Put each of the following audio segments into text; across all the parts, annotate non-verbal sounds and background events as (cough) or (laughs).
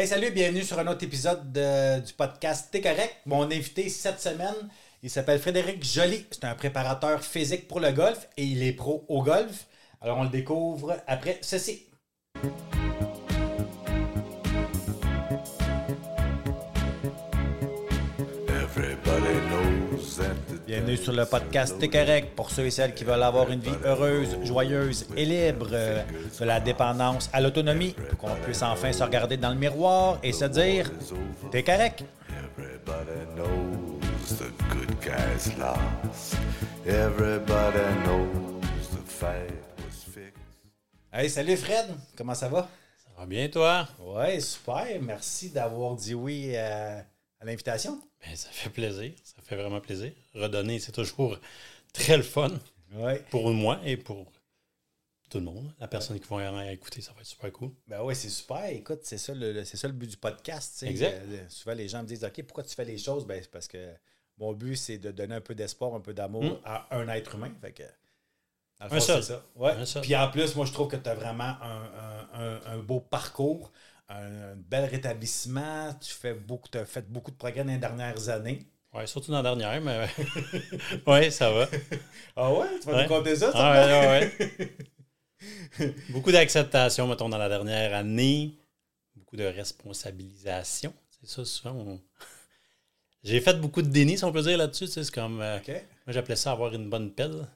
Hey, salut, bienvenue sur un autre épisode de- du podcast T'es correct. Mon invité cette semaine, il s'appelle Frédéric Joly. C'est un préparateur physique pour le golf et il est pro au golf. Alors, on le découvre après ceci. Bienvenue sur le podcast T'es correct pour ceux et celles qui veulent avoir une vie heureuse, joyeuse et libre euh, de la dépendance à l'autonomie pour qu'on puisse enfin se regarder dans le miroir et se dire T'es correct. everybody knows the good guys lost. Everybody knows the fight was fixed. Hey, salut Fred, comment ça va? Ça va bien, toi? Ouais, super. Merci d'avoir dit oui euh, à l'invitation. Ben, ça fait plaisir. Ça fait vraiment plaisir. Redonner, c'est toujours très le fun Ouais. pour moi et pour tout le monde. La personne qui va écouter, ça va être super cool. Ben ouais, c'est super. Écoute, c'est ça le, le- c'est ça le but du podcast. Exact. Euh, souvent, les gens me disent OK, pourquoi tu fais les choses? Ben, c'est parce que mon but, c'est de donner un peu d'espoir, un peu d'amour Mm. à un être humain. Fait que, dans le Un fond, seul. ça. Ouais. Un seul. Puis en plus, moi, je trouve que tu as vraiment un, un- un- un beau parcours, un, bel rétablissement. Tu fais beaucoup, as fait beaucoup de progrès dans les dernières années. Ouais, surtout dans la dernière, mais (laughs) ouais, ça va. Ah ouais? Tu vas Ouais. nous compter ça? Ah ça? ouais, ouais, ouais. (laughs) beaucoup d'acceptation, mettons, dans la dernière année. Beaucoup de responsabilisation. C'est ça, souvent. on- (laughs) J'ai fait beaucoup de déni, si on peut dire, là-dessus. tu sais, C'est comme. euh. Moi, j'appelais ça avoir une bonne pelle.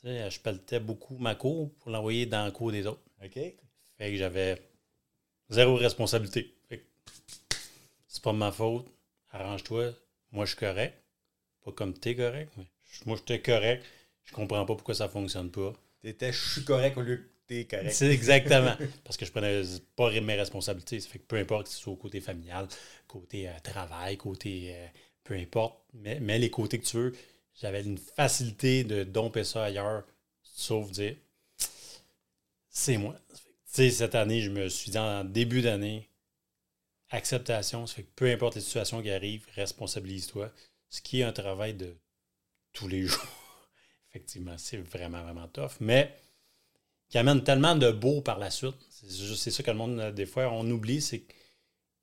Tu sais, je pelletais beaucoup ma cour pour l'envoyer dans la cour des autres. OK. Fait que j'avais zéro responsabilité. C'est pas de ma faute. Arrange-toi. Moi, je suis correct. Pas comme t'es correct. mais je- moi, j'étais correct. Je comprends pas pourquoi ça fonctionne pas. T'étais je suis correct au lieu que t'es correct. C'est exactement. (laughs) Parce que je prenais pas mes responsabilités. Ça fait que peu importe que ce soit au côté familial, côté euh, travail, côté. euh, peu importe. Mais, mais les côtés que tu veux, j'avais une facilité de domper ça ailleurs, sauf dire c'est moi. Sais, cette année, je me suis dit en début d'année, acceptation, ça fait que peu importe les situations qui arrivent, responsabilise-toi. Ce qui est un travail de tous les (laughs) jours. Effectivement, c'est vraiment, vraiment tough. Mais qui amène tellement de beau par la suite. C'est ça que le monde, euh, des fois, on oublie, c'est que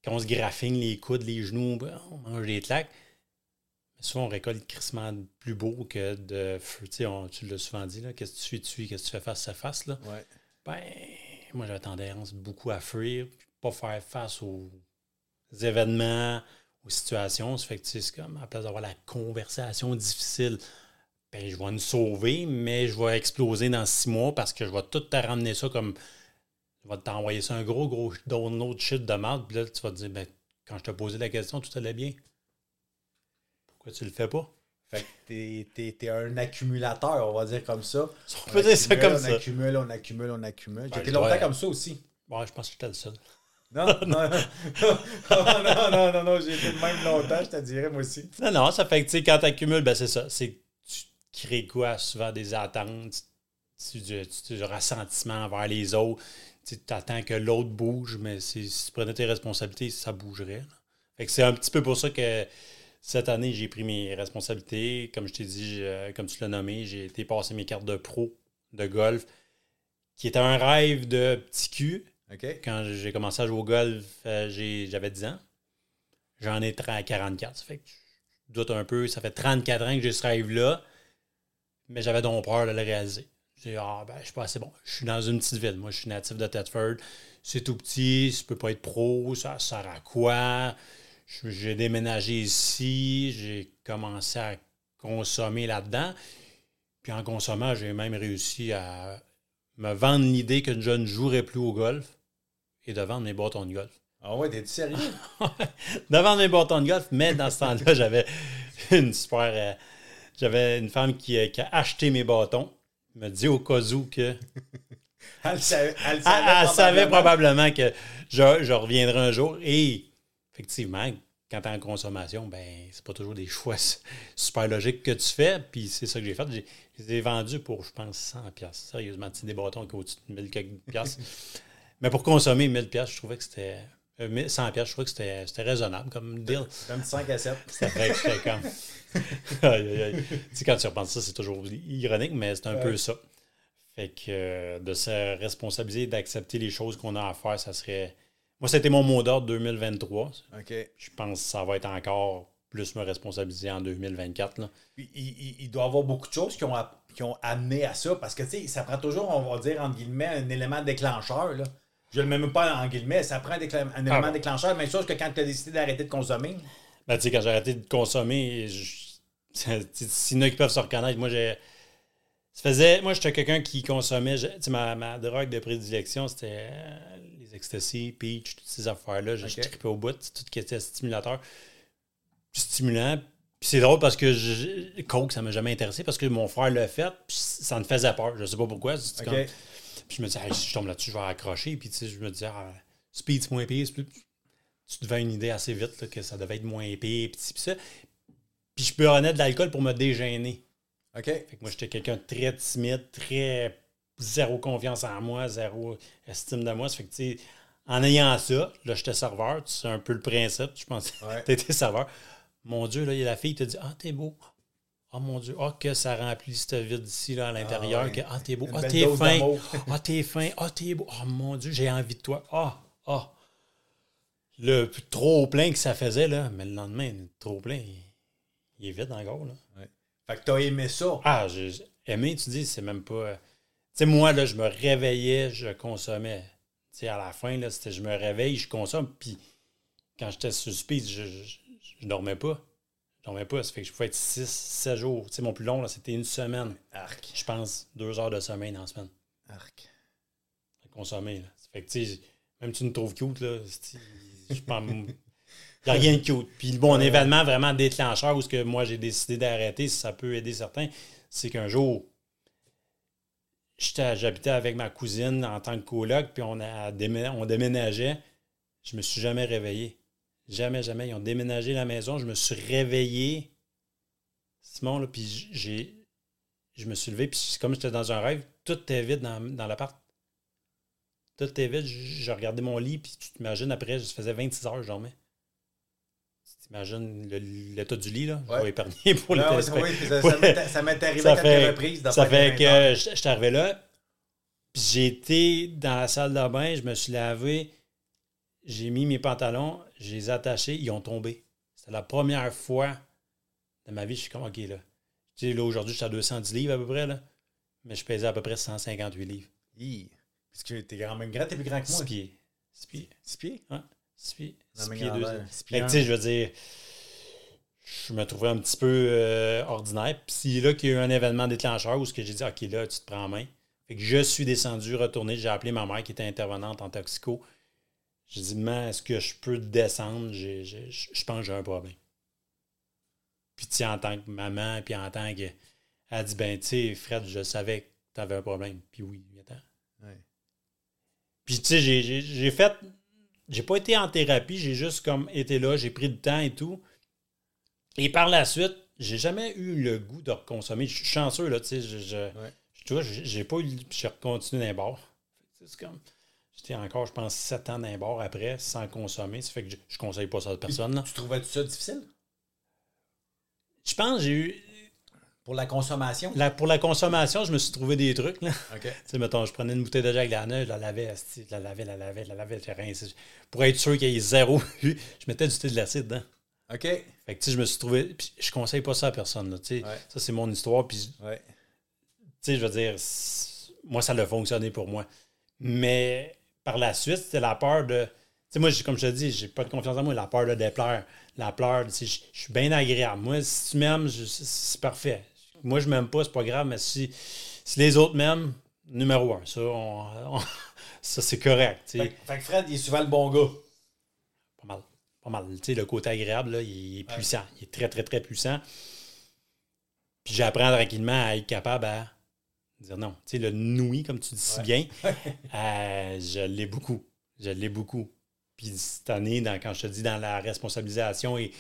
quand on se graffine les coudes, les genoux, on mange des claques. Mais souvent, on récolte crissement plus beau que de feu. Tu sais, on- tu l'as souvent dit, là, qu'est-ce que tu suis, tu qu'est-ce que tu fais face, ça face. Là? Ouais. Ben, moi, j'avais tendance beaucoup à fuir, pas faire face aux événements, aux situations. Ça fait que, c'est comme, à la place d'avoir la conversation difficile, ben, je vais nous sauver, mais je vais exploser dans six mois parce que je vais tout te ramener ça comme. Je vais t'envoyer ça un gros, gros download shit de merde, puis là, tu vas te dire, ben, quand je t'ai posé la question, tout allait bien. Pourquoi tu le fais pas? Fait que t'es, t'es- t'es un accumulateur, on va dire comme ça. (laughs) On peut dire ça accumule, comme on ça. accumule, on accumule, on accumule. Ouais, été je longtemps dois- comme ça aussi. Ouais, je pense que j'étais le seul. Non, non, (laughs) non, non, non, non, non, j'ai été le même longtemps, je te dirais, moi aussi. Non, non, ça fait que, tu sais, quand tu accumules, ben c'est ça. C'est que tu crées quoi? Souvent des attentes, tu, tu, tu- du ressentiment envers les autres. Tu attends que l'autre bouge, mais si, si tu prenais tes responsabilités, ça bougerait. là. Fait que c'est un petit peu pour ça que cette année, j'ai pris mes responsabilités. Comme je t'ai dit, je- comme tu l'as nommé, j'ai été passer mes cartes de pro de golf, qui était un rêve de petit cul. Quand j'ai commencé à jouer au golf, euh, j'avais 10 ans. J'en ai 30 à 44. Ça fait que je doute un peu. Ça fait 34 ans que j'ai ce rêve-là. Mais j'avais donc peur de le réaliser. J'ai dit, ah, ben, je suis pas assez bon. Je suis dans une petite ville. Moi, je suis natif de Thetford. C'est tout petit. Ça peut pas être pro. Ça sert à quoi? J'ai déménagé ici. J'ai commencé à consommer là-dedans. Puis en consommant, j'ai même réussi à me vendre l'idée que je ne jouerais plus au golf et de vendre mes bâtons de golf. Ah ouais, t'es-tu sérieux? (laughs) de vendre mes bâtons de golf, mais dans ce temps-là, j'avais une super. euh, j'avais une femme qui, euh, qui a acheté mes bâtons. Me dit au cas où que. Elle, le savait, elle, le Elle, savait elle savait probablement. probablement que je, je reviendrai un jour. Et effectivement, quand tu es en consommation, ben c'est pas toujours des (laughs) choix super logiques que tu fais. Puis c'est ça que j'ai fait. J'ai, je les ai vendus pour, je pense, 100 pièces. Sérieusement, c'est des bâtons qui au-dessus de 1000 quelques piastres. (laughs) Mais pour consommer 1000 pièces, je trouvais que c'était... euh, 1000 100 pièces, je trouvais que c'était, c'était raisonnable comme deal. Comme 5 à 7. Ça fait que j'étais comme... (laughs) Aïe, aïe, aïe. Tu sais, quand tu repenses ça, c'est toujours ironique, mais c'est un Ouais. peu ça. Fait que euh, de se responsabiliser, d'accepter les choses qu'on a à faire, ça serait Moi, c'était mon mot d'ordre 2023. OK. Je pense que ça va être encore plus me responsabiliser en 2024. Là. Il, il- il doit y avoir beaucoup de choses qui ont, qui ont amené à ça. Parce que, tu sais, ça prend toujours, on va dire, entre guillemets, un élément déclencheur. Là. Je le mets même pas en guillemets. Ça prend un, élément bon. déclencheur. Même chose que quand tu as décidé d'arrêter de consommer. Ben, tu sais, quand j'ai arrêté de consommer, (laughs) s'il y en a qui peuvent se reconnaître, moi, j'ai. Ça faisait. Moi, j'étais quelqu'un qui consommait. je- Tu sais, ma, ma drogue de prédilection, c'était euh, les ecstasy, peach, toutes ces affaires-là. Je, je Ok. trippais au bout, tout ce qui était stimulateur. Stimulant. Puis c'est drôle parce que je, Coke, ça m'a jamais intéressé parce que mon frère l'a fait, puis ça me faisait peur. Je sais pas pourquoi. puis je me disais, Hey, si je tombe là-dessus, je vais accrocher. Puis tu sais, je me disais, ah, speed, c'est moins plus- Tu devais une idée assez vite là, que ça devait être moins épais. Puis, ça. Puis je prenais de l'alcool pour me dégêner. OK. Fait que moi, j'étais quelqu'un de très timide, très zéro confiance en moi, zéro estime de moi. Ça fait que, tu sais, en ayant ça, là, j'étais serveur. Sais un peu le principe. Je pense Ouais. (laughs) tu étais serveur. Mon Dieu, là, il y a la fille qui te dit Ah, t'es beau. Ah, mon Dieu. Ah, que ça remplit ce vide ici, là, à l'intérieur. Ah, ouais. que, Ah, t'es beau. Une Ah, t'es fin. (laughs) Ah, t'es fin. Ah, t'es beau. Ah, mon Dieu, j'ai envie de toi. Ah, ah. Le trop plein que ça faisait, là. Mais le lendemain, le trop plein, il, il est vide encore, là. Fait que t'as aimé ça. Ah, j'ai aimé, tu dis, c'est même pas. Sais, moi, là, je me réveillais, je consommais. Tu sais, à la fin, là, c'était je me réveille, je consomme. Puis quand j'étais sur speed, je, je, je dormais pas. Je dormais pas. Ça fait que je pouvais être 6, 7 jours. Tu sais, mon plus long, là, c'était une semaine. Arc. Je pense deux heures de sommeil dans la semaine. Arc. consommer. Là. Ça fait que, tu sais, même tu me trouves cute, là, je pense. Il n'y a rien de cute. Puis, bon, un événement vraiment déclencheur où ce que moi j'ai décidé d'arrêter, si ça peut aider certains, c'est qu'un jour, j'habitais avec ma cousine en tant que coloc, puis on, a on déménageait. Je me suis jamais réveillé. Jamais, jamais. Ils ont déménagé la maison. Je me suis réveillé. Simon, là, puis j'ai. Je me suis levé, puis comme j'étais dans un rêve, tout était vide dans, dans l'appart. Tout était vide. Je, je regardais mon lit, puis tu t'imagines, après, ça faisait 26 heures je dormais. Le- l'état du lit, là? Je Ouais. vais épargner pour les Ah, oui, ça, Ouais. ça m'est- ça m'est arrivé Ça à quelques fait- reprises. de Ça fait des 20 heures. que je je suis arrivé là, puis été dans la salle de bain, je me suis lavé, j'ai mis mes pantalons, je les ai attachés, ils ont tombé. C'était la première fois de ma vie, je suis comme, OK, là. Tu sais, là, aujourd'hui, je suis à 210 livres à peu près, là. Mais je pesais à peu près 158 livres. Hi. Parce que t'es quand même grand, t'es plus grand que 6 moi. pieds. 6 pieds. 6 pieds? 6 pieds. Dans 6 mes pieds, deux grandeurs. ans. Six pieds Fait que, un. tu sais, je veux dire, je me trouvais un petit peu euh, ordinaire. Puis c'est là qu'il y a eu un événement déclencheur où ce que j'ai dit, OK, là, tu te prends en main. Fait que je suis descendu, retourné. J'ai appelé ma mère qui était intervenante en toxico. J'ai dit, maman, est-ce que je peux descendre? J'ai- j'ai- Je je pense que j'ai un problème. Puis, tu sais, en tant que maman, puis en tant que. Elle a dit, ben, tu sais, Fred, je savais que tu avais un problème. Puis oui, attends. Ouais. Puis, tu sais, j'ai- j'ai j'ai fait. J'ai pas été en thérapie, j'ai juste comme été là, j'ai pris du temps et tout. Et par la suite, j'ai jamais eu le goût de reconsommer. Je suis chanceux, là, tu sais. Je, je- Ouais. je- tu vois, j'ai pas eu. le- J'ai continué. Fait que C'est comme. J'étais encore, je pense, 7 ans les bars après, sans consommer. Ça fait que je, je conseille pas ça à personne, là. Tu trouvais ça difficile? Je pense que j'ai eu. Pour la consommation? la- pour la consommation, je me suis trouvé des trucs, là. OK. (laughs) Tu sais, mettons, je prenais une bouteille de Jack Daniel, je la lavais, je la lavais, la lavais, la lavais, je rincé. Pour être sûr qu'il y ait zéro, (laughs) je mettais du thé de l'acide dedans. OK. Fait que, tu sais, je me suis trouvé. puis je conseille pas ça à personne, là, tu sais. Ouais. Ça, c'est mon histoire, puis, tu Ouais. sais, je veux dire, moi, ça a fonctionné pour moi. Mais par la suite, c'était la peur de. Tu sais, moi, comme je te dis, j'ai pas de confiance en moi, la peur de déplaire. La peur, tu sais, je suis bien agréable. Moi, si tu m'aimes, c'est parfait. Moi, je m'aime pas, c'est pas grave, mais si, si les autres m'aiment, numéro un, ça, on- on- (laughs) ça c'est correct. Fait, que- fait que Fred, il est souvent le bon gars. Pas mal. Pas mal. Tu sais, le côté agréable, là, il est puissant. Il est très, très, très puissant. Puis j'apprends tranquillement à être capable à dire non. Tu sais, le noui, comme tu dis si Ouais. bien, (laughs) euh, je l'ai beaucoup. Je l'ai beaucoup. Puis cette année, dans- quand je te dis dans la responsabilisation et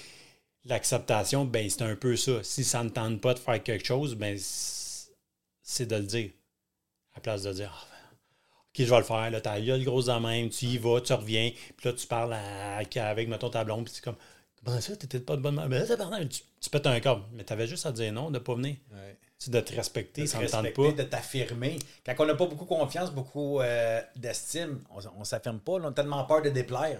l'acceptation, ben c'est un peu ça. Si ça ne tente pas de faire quelque chose, ben c'est de le dire. À la place de dire Ah, OK, je vais le faire, là, ta gueule grosse même, tu y vas, tu reviens, puis là, tu parles à- avec, mettons, ta blonde, puis c'est comme, Comment ça, t'étais pas de bonne mère? Ben, tabarnak, tu, tu pètes un câble. Mais t'avais juste à dire non, de pas venir. Ouais. Tu sais, de te respecter, de ça te ne tente respecter, pas. de t'affirmer. Quand on n'a pas beaucoup confiance, beaucoup euh, d'estime, on, on s'affirme pas. là, on a tellement peur de déplaire.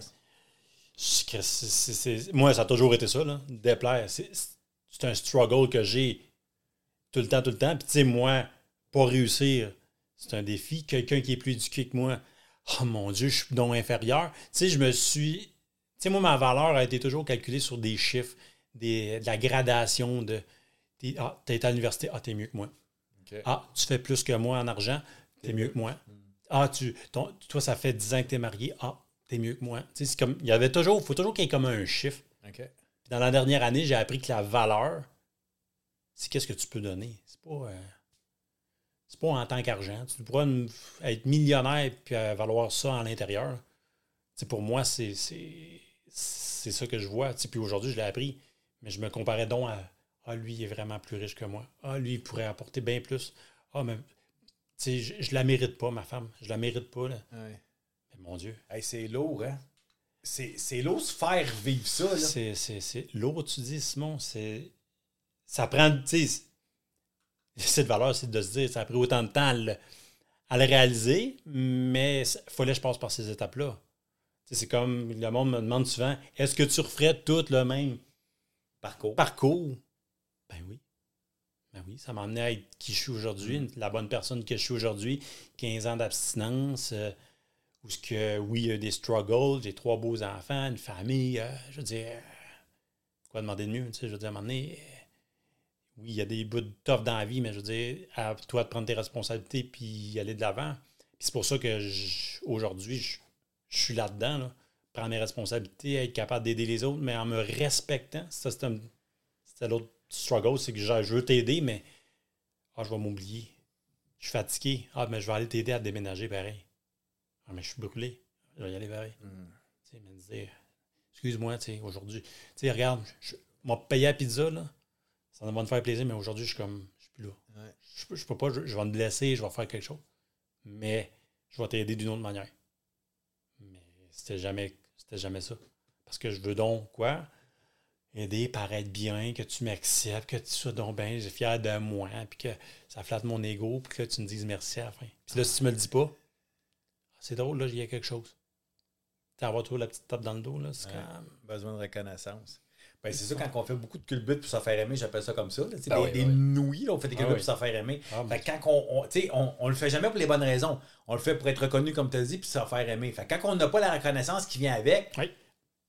Moi, ça a toujours été ça, là. Déplaire. C'est c'est un struggle que j'ai tout le temps, tout le temps. Puis, tu sais, moi, pas réussir, c'est un défi. Quelqu'un qui est plus éduqué que moi, oh mon Dieu, je suis donc inférieur. Tu sais, je me suis. Tu sais, moi, ma valeur a été toujours calculée sur des chiffres, des, de la gradation de. t'es- Ah, t'es à l'université, ah, t'es mieux que moi. Ah, tu fais plus que moi en argent, t'es mieux que moi. Ah, tu, ton- toi, ça fait 10 ans que t'es marié, ah, t'es mieux que moi. C'est comme, il y avait toujours, faut toujours qu'il y ait comme un chiffre. Dans la dernière année, j'ai appris que la valeur, c'est qu'est-ce que tu peux donner. C'est pas, euh, c'est pas en tant qu'argent. Tu pourras une- être millionnaire puis euh, valoir ça à l'intérieur. Pour moi, c'est, c'est, c'est ça que je vois. Puis aujourd'hui, je l'ai appris. Mais je me comparais donc à Ah, lui, il est vraiment plus riche que moi. Ah, lui, il pourrait apporter bien plus. Ah, mais je, je la mérite pas, ma femme. Je la mérite pas. Là. Ouais. Mon Dieu. Hey, c'est lourd, hein? C'est c'est lourd se faire vivre ça. C'est, c'est, c'est lourd, tu dis, Simon. C'est, ça prend, cette valeur, c'est de se dire, ça a pris autant de temps à le, à le réaliser, mais il fallait que je passe par ces étapes-là. C'est comme le monde me demande souvent, est-ce que tu referais tout le même Parcours. parcours? Ben oui. Ben oui, ça m'a amené à être qui je suis aujourd'hui, la bonne personne que je suis aujourd'hui, 15 ans d'abstinence, euh, où ce que, oui, il y a des struggles, j'ai trois beaux enfants, une famille, euh, je veux dire, quoi demander de mieux, tu sais, je veux dire, à un moment donné, euh, oui, il y a des bouts de tough dans la vie, mais je veux dire, à toi de prendre tes responsabilités puis aller de l'avant. C'est pour ça que aujourd'hui, je, suis là-dedans, là. prendre mes responsabilités, être capable d'aider les autres, mais en me respectant. Ça, c'est l'autre struggle, c'est que je, veux t'aider, mais ah, je vais m'oublier. Je suis fatigué. Ah, mais je vais aller t'aider à déménager pareil. Ah, mais je suis brûlé. Je vais y aller pareil. Tu sais, me dire, excuse-moi, tu sais, aujourd'hui. Tu sais, regarde, je, m'ai payé la pizza, là. Ça va me faire plaisir, mais aujourd'hui, je suis comme, je suis plus là. Ouais. Je, peux- je peux pas, je, je vais me blesser, je vais faire quelque chose. Mais je vais t'aider d'une autre manière. Mais c'était jamais, c'était jamais ça. Parce que je veux donc quoi? Aider, paraître bien, que tu m'acceptes, que tu sois donc bien fier de moi, puis que ça flatte mon ego, puis que tu me dises merci à la fin. Puis là, si tu me le dis pas, c'est drôle, là, il y a quelque chose. Tu avoir toujours la petite tape dans le dos, là, c'est Ouais. comme... Besoin de reconnaissance. Ben, c'est ça, quand on fait beaucoup de culbutes pour se faire aimer, j'appelle ça comme ça. là, Ben des oui, des oui. nouilles, là, on fait des Ah culbutes pour se faire aimer. Ah, Fait que quand on, on, tu sais, on, on le fait jamais pour les bonnes raisons. On le fait pour être reconnu, comme tu as dit, puis se faire aimer. Fait que quand on n'a pas la reconnaissance qui vient avec, Oui.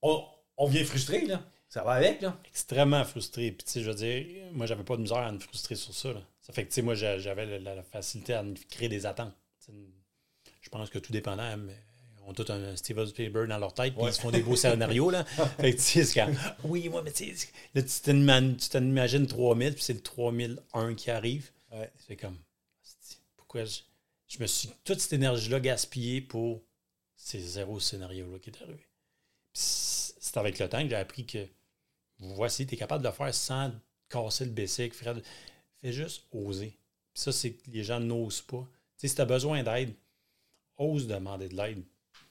on, on vient frustré, là. Ça va avec, là. extrêmement frustré. Puis, tu sais, je veux dire, moi, j'avais pas de misère à me frustrer sur ça. là. Ça fait que, tu sais, moi, j'a- j'avais la, facilité à me créer des attentes. Tu sais, Je pense que tout dépendant, mais ils ont tout un Steven Spielberg dans leur tête, puis Ouais. ils se font des beaux scénarios, là. (laughs) Fait que, tu sais, c'est quand, oui, moi, mais tu sais, là, tu t'imagines- tu t'imagines 3000, puis c'est le 3001 qui arrive. Ouais. C'est comme, pourquoi je, je me suis toute cette énergie-là gaspillée pour ces zéro scénario-là qui est arrivé. C'est avec le temps que j'ai appris que voici, tu es capable de le faire sans casser le basic. Fais, fais juste oser. Ça, c'est que les gens n'osent pas. Tu sais, si tu as besoin d'aide, ose demander de l'aide.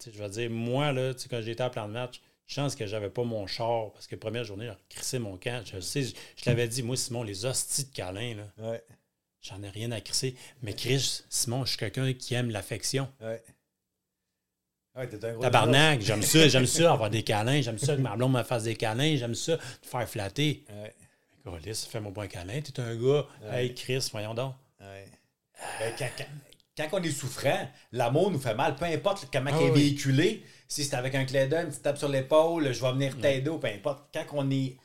Je veux dire, moi, là, quand j'étais à plan de match, je pense que j'avais pas mon char parce que la première journée, j'ai crissé mon camp. Je sais, je, je l'avais dit, moi, Simon, les hosties de câlin, là, Ouais. j'en ai rien à crisser. Mais Chris, Simon, je suis quelqu'un qui aime l'affection. Ouais. Ouais, un Tabarnak, j'aime ça, j'aime ça, avoir des câlins, j'aime ça que ma blonde me fasse des câlins, j'aime ça, te faire flatter. Ouais. Gaulis, fais mon bon câlin, t'es un gars. Hey Chris, voyons donc. Ouais. Quand, quand- quand on est souffrant, l'amour nous fait mal, peu importe comment Ah il est oui. véhiculé. Si c'est avec un clé d'œil, une petite tape sur l'épaule, je vais venir t'aider ou peu importe. Quand on est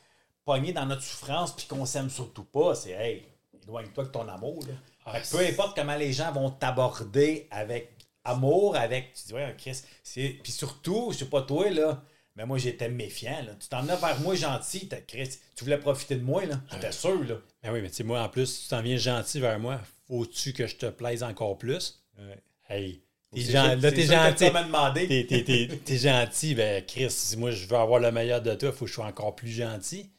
pogné dans notre souffrance puis qu'on s'aime surtout pas, c'est hey, éloigne-toi de ton amour. là. Ah, peu importe comment les gens vont t'aborder avec amour, avec. Tu dis, ouais, Chris. c'est- Puis surtout, je sais pas toi, là. Mais moi, j'étais méfiant. Là. Tu t'en as vers moi gentil, Chris. Tu voulais profiter de moi, là. J'étais sûr, là. Ben oui, mais tu sais, moi, en plus, tu t'en viens gentil vers moi. Faut-tu que je te plaise encore plus? Hey, t'es gen- là, t'es gentil. T'es, t'es- t'es- (laughs) t'es gentil, ben Chris, si moi je veux avoir le meilleur de toi, il faut que je sois encore plus gentil.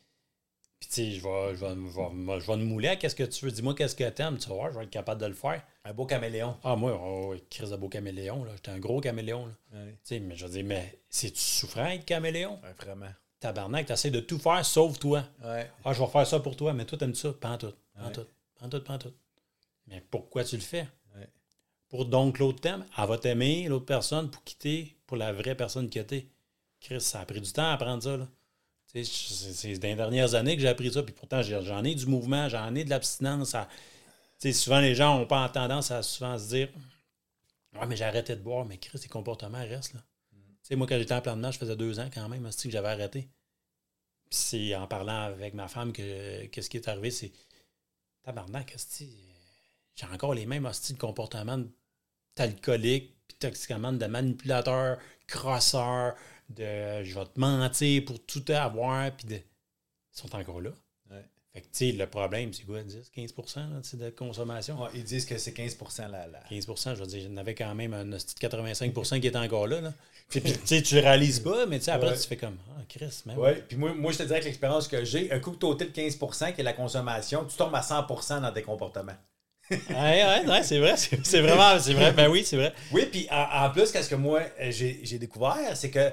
Puis tu sais, je vais, je, vais, je, me mouler à qu'est-ce que tu veux? Dis-moi qu'est-ce que t'aimes, tu vas voir, je vais être capable de le faire. Un beau caméléon. Ah, moi, oh, oui, Chris de beau caméléon, là. J'étais un gros caméléon. Ouais. Tu sais, mais je veux dire, mais c'est-tu souffrant être caméléon? Ouais, vraiment. tabarnak, tu essaies de tout faire sauf toi. Ouais. Ah, je vais faire ça pour toi, mais toi, t'aimes ça? Pas en tout. Pas en tout. Pas en tout, pas en tout. Mais pourquoi tu le fais? Ouais. Pour donc l'autre thème, elle va t'aimer, l'autre personne, pour quitter pour la vraie personne que t'es. Chris, ça a pris du temps à apprendre ça. Là. C'est c'est dans les dernières années que j'ai appris ça, puis pourtant j'en ai du mouvement, j'en ai de l'abstinence. à- Souvent, les gens n'ont pas tendance à souvent se dire Ouais, mais j'ai arrêté de boire, mais Chris, tes comportements restent. Là. Tu sais, moi, quand j'étais en plan de match, je faisais deux ans quand même, que j'avais arrêté. Puis c'est en parlant avec ma femme que, que ce qui est arrivé, c'est tabarnak, hostie, j'ai encore les mêmes hosties de comportements d'alcoolique, puis toxicomane, de manipulateur, crosseur, de je vais te mentir pour tout avoir, puis de. Ils sont encore là. Ouais. Fait que, tu sais, le problème, c'est quoi, 10, 15 là, de consommation? Ouais, ils disent que c'est 15 la, la... 15% je veux dire, il y en avait quand même un hostie de 85% (laughs) qui était encore là. là. Puis, tu sais, tu réalises pas, mais tu sais, après, Ouais. tu fais comme, ah, Chris, même. Ouais, puis moi, moi, je te dirais que l'expérience que j'ai, un coup que tu ôté le 15 qui est la consommation, tu tombes à 100% dans tes comportements. Ouais, ouais, ouais, c'est vrai, c'est vraiment, c'est vrai, ben oui, c'est vrai. Oui, puis en, en plus, qu'est-ce que moi, euh, j'ai découvert, c'est que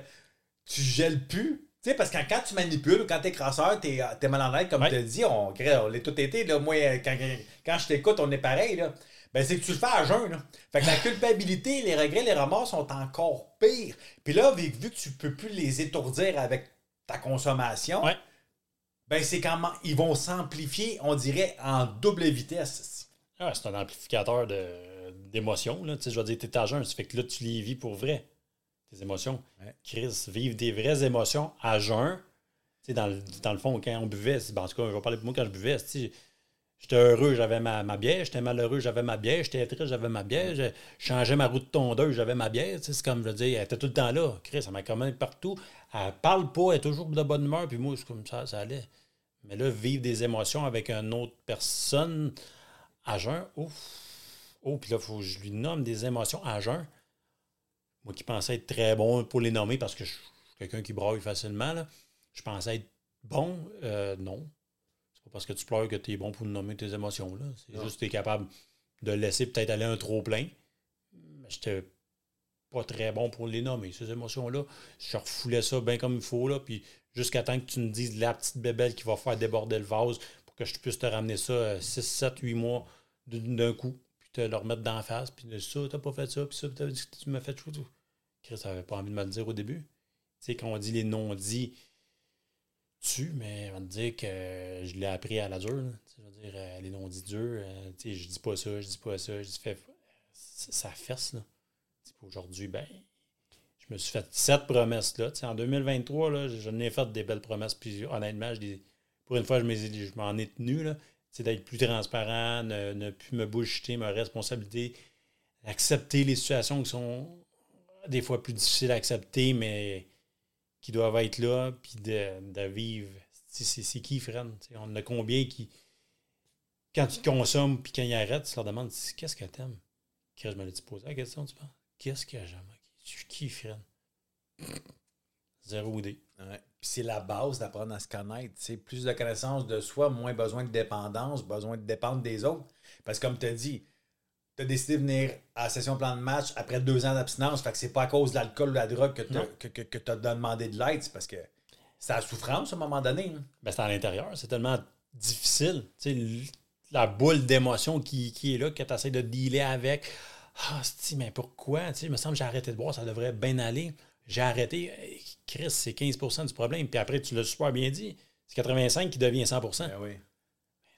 tu gèles plus. Tu sais, parce que quand tu manipules quand t'es crasseur, t'es es mal en aide, comme Ouais. tu dit, on, on l'a tout été. Là, moi, euh, quand, quand je t'écoute, on est pareil. Là. Ben, c'est que tu le fais à jeun. Là. Fait que la (laughs) culpabilité, les regrets, les remords sont encore pires. Puis là, vu, vu que tu peux plus les étourdir avec ta consommation, Ouais. ben c'est comment ils vont s'amplifier, on dirait, en double vitesse. Ah, c'est un amplificateur d'émotions. là. Tu sais, je veux dire, t'es à jeun, ça fait que là, tu les vis pour vrai. Tes émotions. Ouais. Chris, vivre des vraies émotions à jeun. Tu sais, dans, le- dans le fond, quand on buvait, ben, en tout cas, je vais parler pour moi quand je buvais, j'étais heureux, j'avais ma, ma bière, j'étais malheureux, j'avais ma bière, j'étais triste, j'avais ma bière, je changeais ma roue de tondeuse, j'avais ma bière. Tu sais, c'est comme, je veux dire, elle était tout le temps là. Chris, elle m'a quand même partout. Elle parle pas, elle est toujours de bonne humeur, puis moi, c'est comme ça, ça allait. Mais là, vivre des émotions avec une autre personne à jeun, ouf. Oh, puis là, il faut que je lui nomme des émotions à jeun. Moi qui pensais être très bon pour les nommer parce que je suis quelqu'un qui braille facilement, là. je pensais être bon. Euh, non. C'est pas parce que tu pleures que tu es bon pour nommer tes émotions. là. C'est juste que tu es capable de laisser peut-être aller un trop-plein. Mais j'étais pas très bon pour les nommer, ces émotions-là. Je refoulais ça bien comme il faut, là, puis jusqu'à temps que tu me dises la petite bébelle qui va faire déborder le vase que je puisse te ramener ça 6, 7, 8 mois d'un coup, puis te le remettre d'en face, puis ça, t'as pas fait ça, puis ça, t'as dit que tu m'as fait tout. Chris, ça avait pas envie de me le dire au début. Tu sais, quand on dit les non-dits, tu, mais on va te dire que je l'ai appris à la dure. là. Je veux dire, euh, les non-dits durs, euh, tu sais, je dis pas ça, je dis pas ça, je dis fais. Ça fesse, là. Aujourd'hui, ben, je me suis fait cette promesse-là. Tu en 2023, là, je n'ai fait des belles promesses. Puis honnêtement, je les- pour une fois, je m'en ai tenu. Là. Sais, d'être plus transparent, ne, ne plus me bullshiter ma responsabilité, accepter les situations qui sont des fois plus difficiles à accepter, mais qui doivent être là, puis de, vivre. C'est c'est qui, Fred? Tu sais, On a combien qui, quand ils consomment, puis quand ils arrêtent, tu leur demandes qu'est-ce que t'aimes? Je me l'ai posé la question, tu penses? Qu'est-ce que j'aime? Je suis qui, Fred? Zéro idée. Ouais. Puis c'est la base d'apprendre à se connaître. Plus de connaissance de soi, moins besoin de dépendance, besoin de dépendre des autres. Parce que comme tu as dit, tu as décidé de venir à la session plan de match après deux ans d'abstinence. Fait que c'est pas à cause de l'alcool ou de la drogue que tu Non. que, que, que t'as demandé de l'aide. C'est parce que c'est la souffrance à un moment donné. hein. Ben, c'est à l'intérieur. C'est tellement difficile. La boule d'émotion qui, qui est là, que tu essaies de dealer avec. Ah, si, mais pourquoi? Il me semble que j'ai arrêté de boire, ça devrait bien aller. J'ai arrêté. Chris, c'est 15% du problème. Puis après, tu l'as super bien dit. C'est 85 qui devient 100 Ben oui.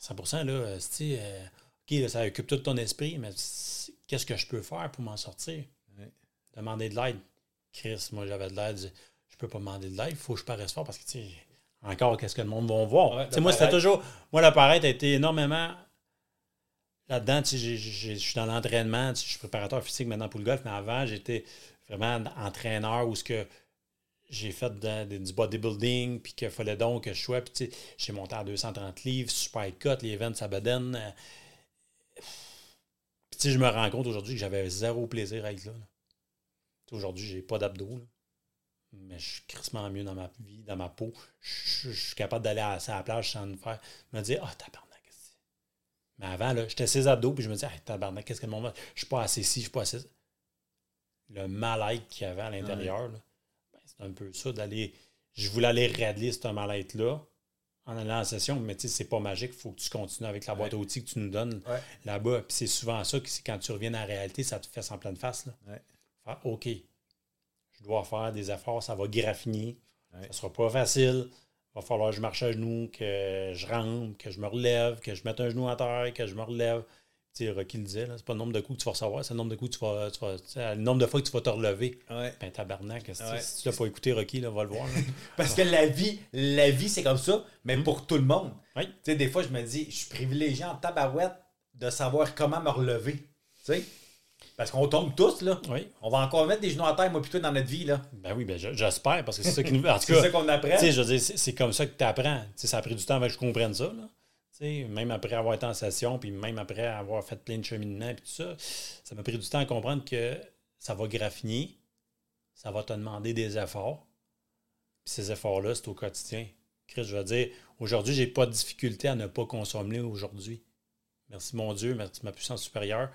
100% là, c'est, euh, OK, là, ça occupe tout ton esprit, mais qu'est-ce que je peux faire pour m'en sortir? Demander de l'aide. Chris, moi, j'avais de l'aide. Je peux pas demander de l'aide, il faut que je paraisse fort parce que, tu sais, encore, qu'est-ce que le monde va voir? Ouais, moi, c'était toujours. Moi, paraître a été énormément. Là-dedans, je suis dans l'entraînement, je suis préparateur physique maintenant pour le golf, mais avant, j'étais vraiment entraîneur où ce que j'ai fait du bodybuilding, puis qu'il fallait donc que je sois. Puis, j'ai monté à 230 livres, super cut, les events à bedaine. euh. Puis, je me rends compte aujourd'hui que j'avais zéro plaisir à être là. là. Aujourd'hui, j'ai pas d'abdos, mais je suis crissement mieux dans ma vie, dans ma peau. Je, suis capable d'aller à, à la plage sans me faire me dire Ah, tabarnak, que c'est? Mais avant, j'étais ses abdos, puis je me disais Ah, tabarnak, qu'est-ce que le monde va. Je suis pas assez ci, je suis pas assez. Le mal-être qu'il y avait à l'intérieur, ben, c'est un peu ça d'aller. je voulais aller régler ce mal-être-là en allant en session, mais tu sais, c'est pas magique. Il faut que tu continues avec la boîte à outils que tu nous donnes Ouais. là-bas. Puis c'est souvent ça que c'est quand tu reviens à la réalité, ça te fait en pleine face. Là. Ouais. Faire, OK, je dois faire des efforts, ça va graffiner. Ouais. Ça sera pas facile. Il va falloir que je marche à genoux, que je rentre, que je me relève, que je mette un genou à terre, que je me relève. Sais, Rocky le disait, c'est pas le nombre de coups que tu vas recevoir, c'est le nombre de coups que tu vas. tu vas- le nombre de fois que tu vas te relever. Ouais. Ben, tabarnak, si, Ouais. si tu l'as pas écouté, Rocky, là, va le voir. (laughs) Parce que la vie, la vie, c'est comme ça, mais pour tout le monde. Oui. Tu sais, des fois, je me dis, je suis privilégié en tabarouette de savoir comment me relever. Tu sais? Parce qu'on tombe tous, là. Oui. On va encore mettre des genoux à terre, moi, plutôt dans notre vie, là. Ben oui, ben je- j'espère, parce que c'est ça qui (laughs) nous. C'est ça qu'on apprend. C'est comme ça que tu apprends. Tu sais, ça a pris du temps avant que je comprenne ça. Là. Même après avoir été en session, puis même après avoir fait plein de cheminements, puis tout ça, ça m'a pris du temps à comprendre que ça va graffiner, ça va te demander des efforts. Puis ces efforts-là, c'est au quotidien. Chris, je veux dire, aujourd'hui, j'ai pas de difficulté à ne pas consommer aujourd'hui. Merci mon Dieu, merci ma puissance supérieure.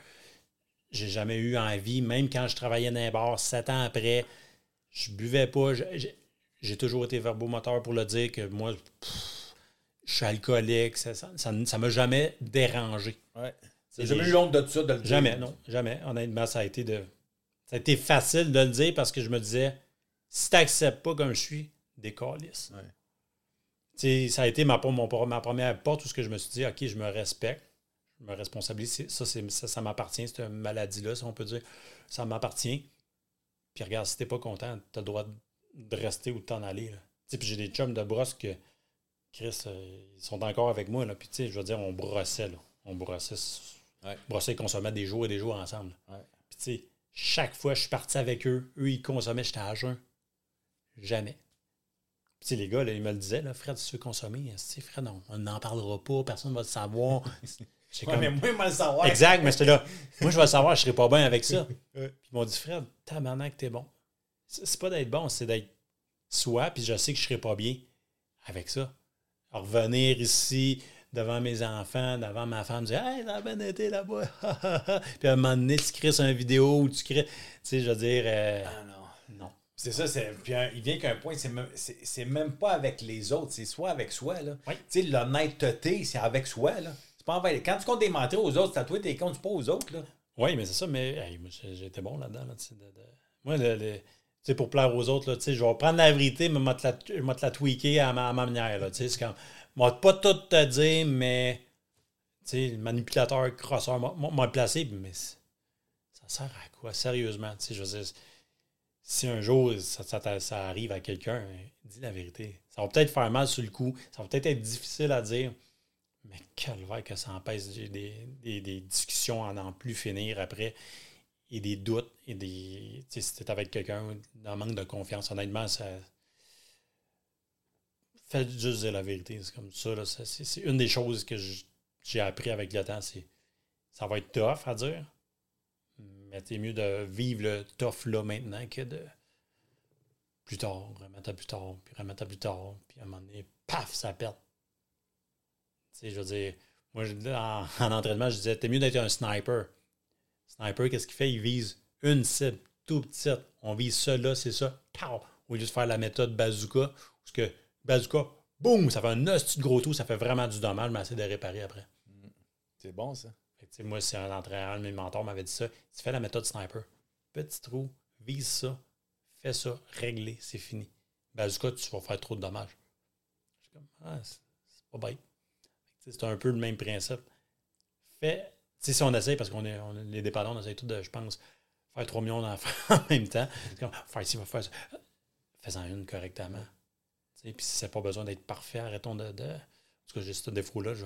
J'ai jamais eu envie, même quand je travaillais dans un bar, sept ans après, je buvais pas. j'ai- toujours été verbomoteur pour le dire que moi, je suis alcoolique. Ça ça m'a jamais dérangé. Ouais. J'ai jamais eu honte de ça, de le dire. Jamais, non, jamais. Honnêtement, ça a été de. Ça a été facile de le dire parce que je me disais, si tu n'acceptes pas comme je suis, décalisse. Ouais. Ça a été ma, mon- ma première porte où ce que je me suis dit, OK, je me respecte, je me responsabilise. Ça, ça, ça m'appartient, cette maladie-là, si on peut dire. Ça m'appartient. Puis regarde, si t'es pas content, tu as le droit de rester ou de t'en aller. Puis j'ai des chums de brosse que, Chris, euh, ils sont encore avec moi. Là. Puis tu sais, je veux dire, on brossait. Là. On brossait, Ouais. brossait et consommait des jours et des jours ensemble. Ouais. Puis tu sais, chaque fois je suis parti avec eux, eux, ils consommaient, j'étais à jeun. Jamais. Puis tu sais, les gars, là, ils me le disaient, là, Fred, tu veux consommer, tu sais, Fred, on n'en parlera pas, personne ne va le savoir. (laughs) Ouais, comme- mais moi, il m'a le savoir. Exact, mais j'étais là. (laughs) Moi, je vais le savoir, je serai pas bien avec ça. Puis ils m'ont dit, Fred, tabarnak, t'es bon. C'est pas d'être bon, c'est d'être soi, puis je sais que je serai pas bien avec ça. Revenir ici devant mes enfants, devant ma femme, dire Hey, ça a bien été là-bas. (laughs) puis à un moment donné, tu crées sur une vidéo ou tu crées. Tu sais, je veux dire. euh, Ah non. non. C'est ça, c'est, puis un- il vient qu'un point, c'est même, c'est, c'est même pas avec les autres, c'est soit avec soi. Là. Oui. Tu sais, l'honnêteté, c'est avec soi. Là. C'est pas envers- Quand tu comptes des aux autres, c'est à toi, t'es comptes pas aux autres. Là. Oui, mais c'est ça, mais hey, été bon là-dedans. là, tu sais, de- de- Moi, le, le- tu sais, pour plaire aux autres, là, je vais prendre la vérité, mais je vais te la, tweaker à ma, à ma manière. Là, c'est comme, vais pas tout te dire, mais le manipulateur, crosseur, moi, moi, le placer, mais ça sert à quoi, sérieusement? Je si un jour ça, ça- arrive à quelqu'un, dis la vérité. Ça va peut-être faire mal sur le coup, ça va peut-être être difficile à dire, mais calvaire que ça empêche des- des- des discussions à n'en plus finir après et des doutes et des. Tu si t'es avec quelqu'un dans manque de confiance, honnêtement, ça. Faites juste dire la vérité. C'est comme ça. là. C'est une des choses que j'ai appris avec le temps. C'est ça va être tough à dire. Mais c'est mieux de vivre le tough là maintenant que de plus tard, remettre à plus tard, puis remettre à plus tard, puis à un moment donné, paf, ça perd. Tu sais, je veux dire, moi, en, en entraînement, je disais, t'es mieux d'être un sniper. Sniper, qu'est-ce qu'il fait? Il vise une cible, tout petite. On vise ça là, c'est ça. Pow! Au lieu de faire la méthode bazooka, parce que bazooka, boum, ça fait un hostie de gros tout, ça fait vraiment du dommage, mais assez de réparer après. C'est bon, ça. Fait que, moi, c'est un entraîneur, un de mes mentors m'avait dit ça. Tu fais la méthode sniper. Petit trou, vise ça, fais ça, réglé, c'est fini. Bazooka, tu vas faire trop de dommages. Je suis comme, ah, c'est pas bête. C'est un peu le même principe. Fais, sais, si on essaie, parce qu'on est, on les dépendants, on essaie tout de, je pense, faire 3 millions d'enfants (laughs) en même temps. Faire ci, faire ça. Fais-en une correctement. Puis si c'est pas besoin d'être parfait, arrêtons de. de parce que j'ai ce défaut-là, je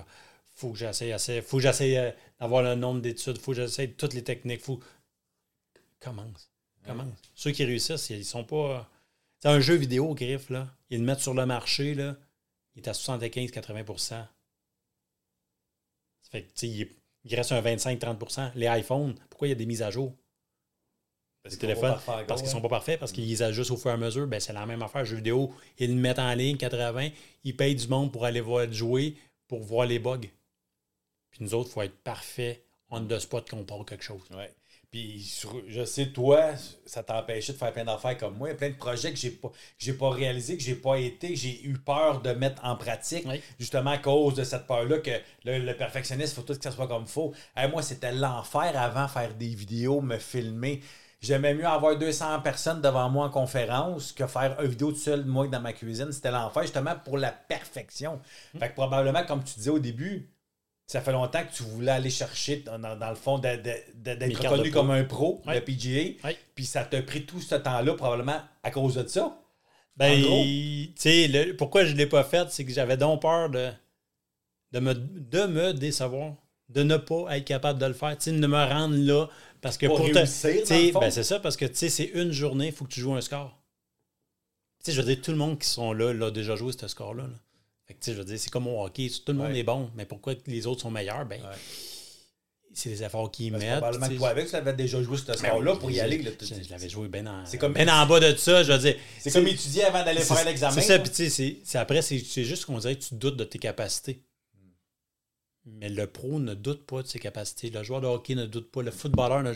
faut que j'essaye assez. Faut que j'essaye euh, d'avoir le nombre d'études. Faut que j'essaye toutes les techniques. Faut. Commence. Commence. Ceux qui réussissent, ils sont pas. C'est un jeu vidéo, Griff, là. Ils le mettent sur le marché, là. Il est à 75-80 Ça fait que, tu sais, il, est- il reste un 25-30% Les iPhones, pourquoi il y a des mises à jour? Les téléphones, parce qu'ils sont pas parfaits, parce qu'ils les ajustent au fur et à mesure. Ben, c'est la même affaire. Jeux vidéo, ils le mettent en ligne, 80, ils payent du monde pour aller voir jouer, pour voir les bugs. Puis nous autres, il faut être parfait on the spot qu'on part quelque chose. Ouais. Puis sur- je sais, toi, ça t'empêchait de faire plein d'affaires comme moi. Il y a plein de projets que j'ai pas, que j'ai pas réalisé, que j'ai pas été, que j'ai eu peur de mettre en pratique. Oui. Justement à cause de cette peur-là que le, le perfectionniste, il faut tout que ça soit comme faux. moi, c'était l'enfer avant faire des vidéos, me filmer. J'aimais mieux avoir 200 personnes devant moi en conférence que faire une vidéo tout seul, moi, dans ma cuisine. C'était l'enfer, justement, pour la perfection. Fait que probablement, comme tu disais au début, ça fait longtemps que tu voulais aller chercher, dans, le fond, d'être reconnu comme un pro, Ouais. le PGA. Puis ça t'a pris tout ce temps-là, probablement, à cause de ça. Ben, tu sais, pourquoi je ne l'ai pas fait, c'est que j'avais donc peur de, de, me, de me décevoir, de ne pas être capable de le faire, de me rendre là. Parce que Pour pour, te- réussir, fond. ben, c'est ça, parce que tu sais, c'est une journée, il faut que tu joues un score. Tu sais, je veux dire, tout le monde qui sont là l'a déjà joué ce score-là. là. Fait que, je veux dire, c'est comme au hockey, tout le monde Ouais. est bon, mais pourquoi les autres sont meilleurs? Ben, Ouais. c'est les efforts qu'ils mettent. probablement que toi, avec, tu l'avais déjà joué ce score-là pour y aller. là, je, l'avais joué bien en, C'est comme- ben en bas de ça, je veux dire. C'est comme étudier avant d'aller faire l'examen. C'est ça, puis tu sais, après, c'est juste qu'on dirait que tu doutes de tes capacités. Mais le pro ne doute pas de ses capacités. Le joueur de hockey ne doute pas. Le footballeur ne,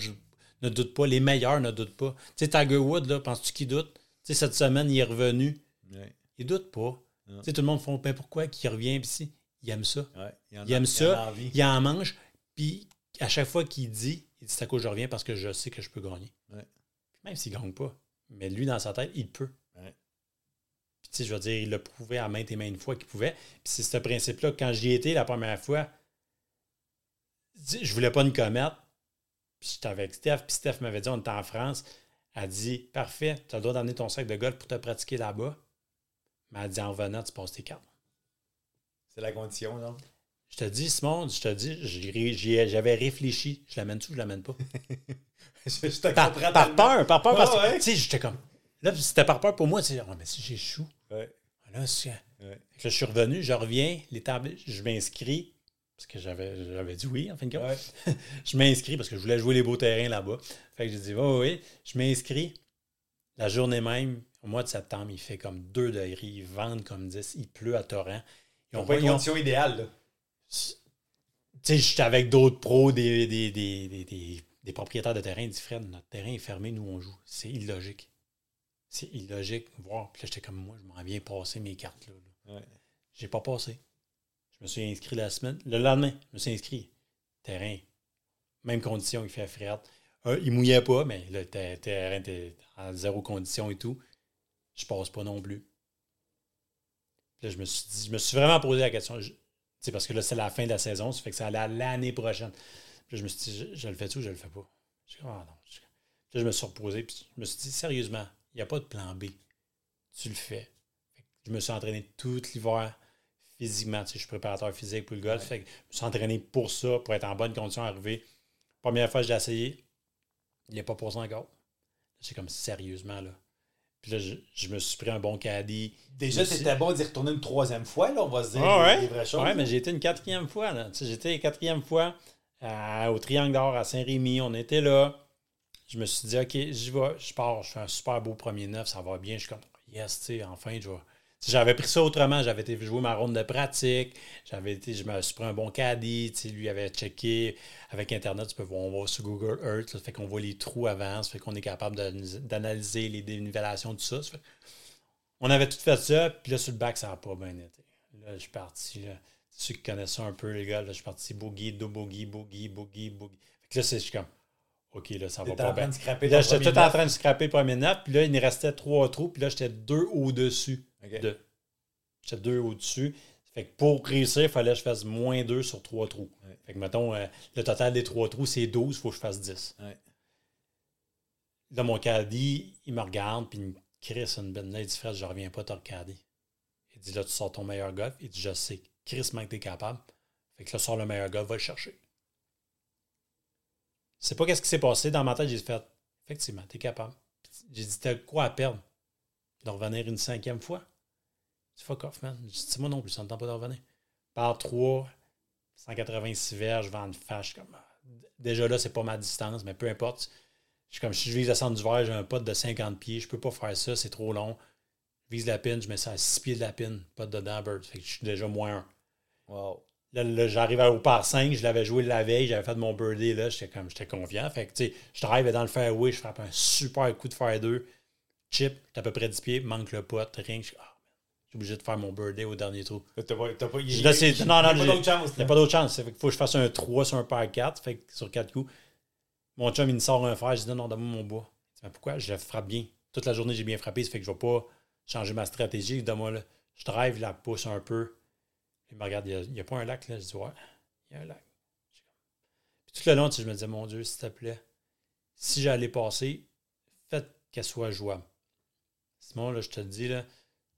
ne doute pas. Les meilleurs ne doutent pas. Tu sais, Tiger Wood, là, penses-tu qu'il doute? Cette semaine, il est revenu. Ouais, Il doute pas. Tu sais, tout le monde font, ben pourquoi qu'il revient ici? Il aime ça. ouais, il, en aime ça. Il en mange. Puis à chaque fois qu'il dit, il dit c'est à cause que je reviens parce que je sais que je peux gagner. Ouais. Même s'il gagne pas. Mais lui, dans sa tête, il peut. Ouais. Puis, tu sais, je veux dire, il l'a prouvé à maintes et maintes fois qu'il pouvait. Puis c'est ce principe-là, quand j'y étais la première fois, je voulais pas une comète. Puis j'étais avec Steph, puis Steph m'avait dit, on était en France. Elle dit, parfait, tu as le droit d'amener ton sac de golf pour te pratiquer là-bas. Mais elle dit, en revenant, tu passes tes cartes. C'est la condition, non? Je te dis, Simon, je te dis, j'avais réfléchi. Je l'amène-tu ou je l'amène pas? (laughs) je je te Par, par peur, par peur. Ah parce que, ouais? tu sais, j'étais comme. Là, c'était par peur pour moi. Tu sais, oh, mais si j'échoue, Ouais, là, ouais. Je suis revenu, je reviens, je m'inscris, parce que j'avais, dit oui, en fin de compte. Ouais. (laughs) Je m'inscris parce que je voulais jouer les beaux terrains là-bas. Fait que j'ai dit, oui, oui, je m'inscris. La journée même, au mois de septembre, il fait comme 2 degrés, ils vendent comme 10, il pleut à torrent. Ils Ils ont n'ont pas une ont- condition idéale, tu sais, j'étais avec d'autres pros, des, des, des, des, propriétaires de terrain. Ils disent, Fred, notre terrain est fermé, nous on joue. C'est illogique. C'est illogique. Voir. Puis là, j'étais comme moi, je m'en viens passer mes cartes là. là. Ouais. J'ai pas passé. Je me suis inscrit la semaine. Le lendemain, je me suis inscrit. Terrain. Même condition, il fait fret. Euh, il mouillait pas, mais le ter- terrain était en zéro condition et tout. Je passe pas non plus. Puis là, je me suis dit, je me suis vraiment posé la question. C'est parce que là, c'est la fin de la saison, ça fait que ça allait à l'année prochaine. Puis là, je me suis dit, je, je le fais-tu ou je le fais pas? Je suis comme, ah non. Puis là, je me suis reposé, puis je me suis dit, sérieusement, il n'y a pas de plan B. Tu le fais. Je me suis entraîné tout l'hiver physiquement. Tu sais, je suis préparateur physique pour le golf. Fait que je me suis entraîné pour ça, pour être en bonne condition à arriver. Première fois que j'ai essayé, il n'y a pas passé encore. C'est comme sérieusement, là. Puis là, je, je me suis pris un bon caddie. Déjà, c'était bon d'y retourner une troisième fois, là, on va se dire ah les- ouais? les vraies choses. Ouais, mais j'ai été une quatrième fois. Là. Tu sais, J'étais une quatrième fois à- au Triangle d'Or à Saint-Rémy. On était là. Je me suis dit, OK, j'y vais. Je pars. Je fais un super beau premier neuf. Ça va bien. Je suis comme, yes, tu sais, enfin, je vais. J'avais pris ça autrement. J'avais été jouer ma ronde de pratique. J'avais été, je me suis pris un bon caddie. Lui avait checké. Avec Internet, tu peux voir, on va sur Google Earth. Ça fait qu'on voit les trous avant. Ça fait qu'on est capable d'analyser- les dénivellations, tout ça. Ça fait- on avait tout fait ça, puis là, sur le bac, ça n'a pas bien été. Là, je suis parti, là. Ceux qui connaissent ça un peu, les gars, là, je suis parti boogie, do boogie, boogie, boogie, boogie. Fait que là, c'est je suis comme, OK, là, ça va pas bien. là, j'étais tout en train de scraper le premier neuf, puis là, il me restait trois trous, puis là, j'étais deux au-dessus Ok. de. Au-dessus. Fait que pour réussir, il fallait que je fasse moins deux sur trois trous. Ouais. Fait que, mettons, euh, le total des trois trous, c'est 12, il faut que je fasse 10. Ouais. Là, mon caddie, il me regarde, puis il me crisse une là. Il dit, Fred, je reviens pas, t'as le caddie. Il dit, là, tu sors ton meilleur golf. Il dit, je sais, Chris, que t'es capable. Fait que là, sors le meilleur golf, va le chercher. Je sais pas qu'est-ce qui s'est passé. Dans ma tête, j'ai fait, effectivement, t'es capable. J'ai dit, t'as quoi à perdre? De revenir une cinquième fois? C'est fuck off, man. Dit, moi non plus, ça ne tente pas de revenir. Par 3, 186 verges, je vends une fâche. Comme, déjà là, c'est pas ma distance, mais peu importe. Je suis comme, si je vise la centre du verre, j'ai un pot de 50 pieds, je peux pas faire ça, c'est trop long. Je vise la pin, je mets ça à 6 pieds de la pin, pas de dedans, bird. Fait que je suis déjà moins 1. Wow. Là, là, j'arrive au par 5, je l'avais joué la veille, j'avais fait mon birdie, là, j'étais comme, j'étais confiant. Fait que, tu sais, je drive dans le fairway, je frappe un super coup de fer 2, chip, à peu près 10 pieds, manque le pot, ring, je suis ah, suis obligé de faire mon birdie au dernier trou. T'as pas, t'as pas, non, non, il y a pas d'autre chance. Il n'y a pas d'autre chance. Fait faut que je fasse un 3 sur un par 4, fait que sur 4 coups. Mon chum, il me sort un fer, je dis non, non, donne-moi mon bois. Mais pourquoi? Je le frappe bien. Toute la journée, j'ai bien frappé, ça fait que je ne vais pas changer ma stratégie. Donne-moi là. Je drive, la pousse un peu. Il me regarde, il n'y a, pas un lac là? Je dis ouais, il y a un lac. Puis tout le long, tu sais, je me disais, mon Dieu, s'il te plaît, si j'allais passer, faites qu'elle soit jouable. Simon, là, je te le dis, là,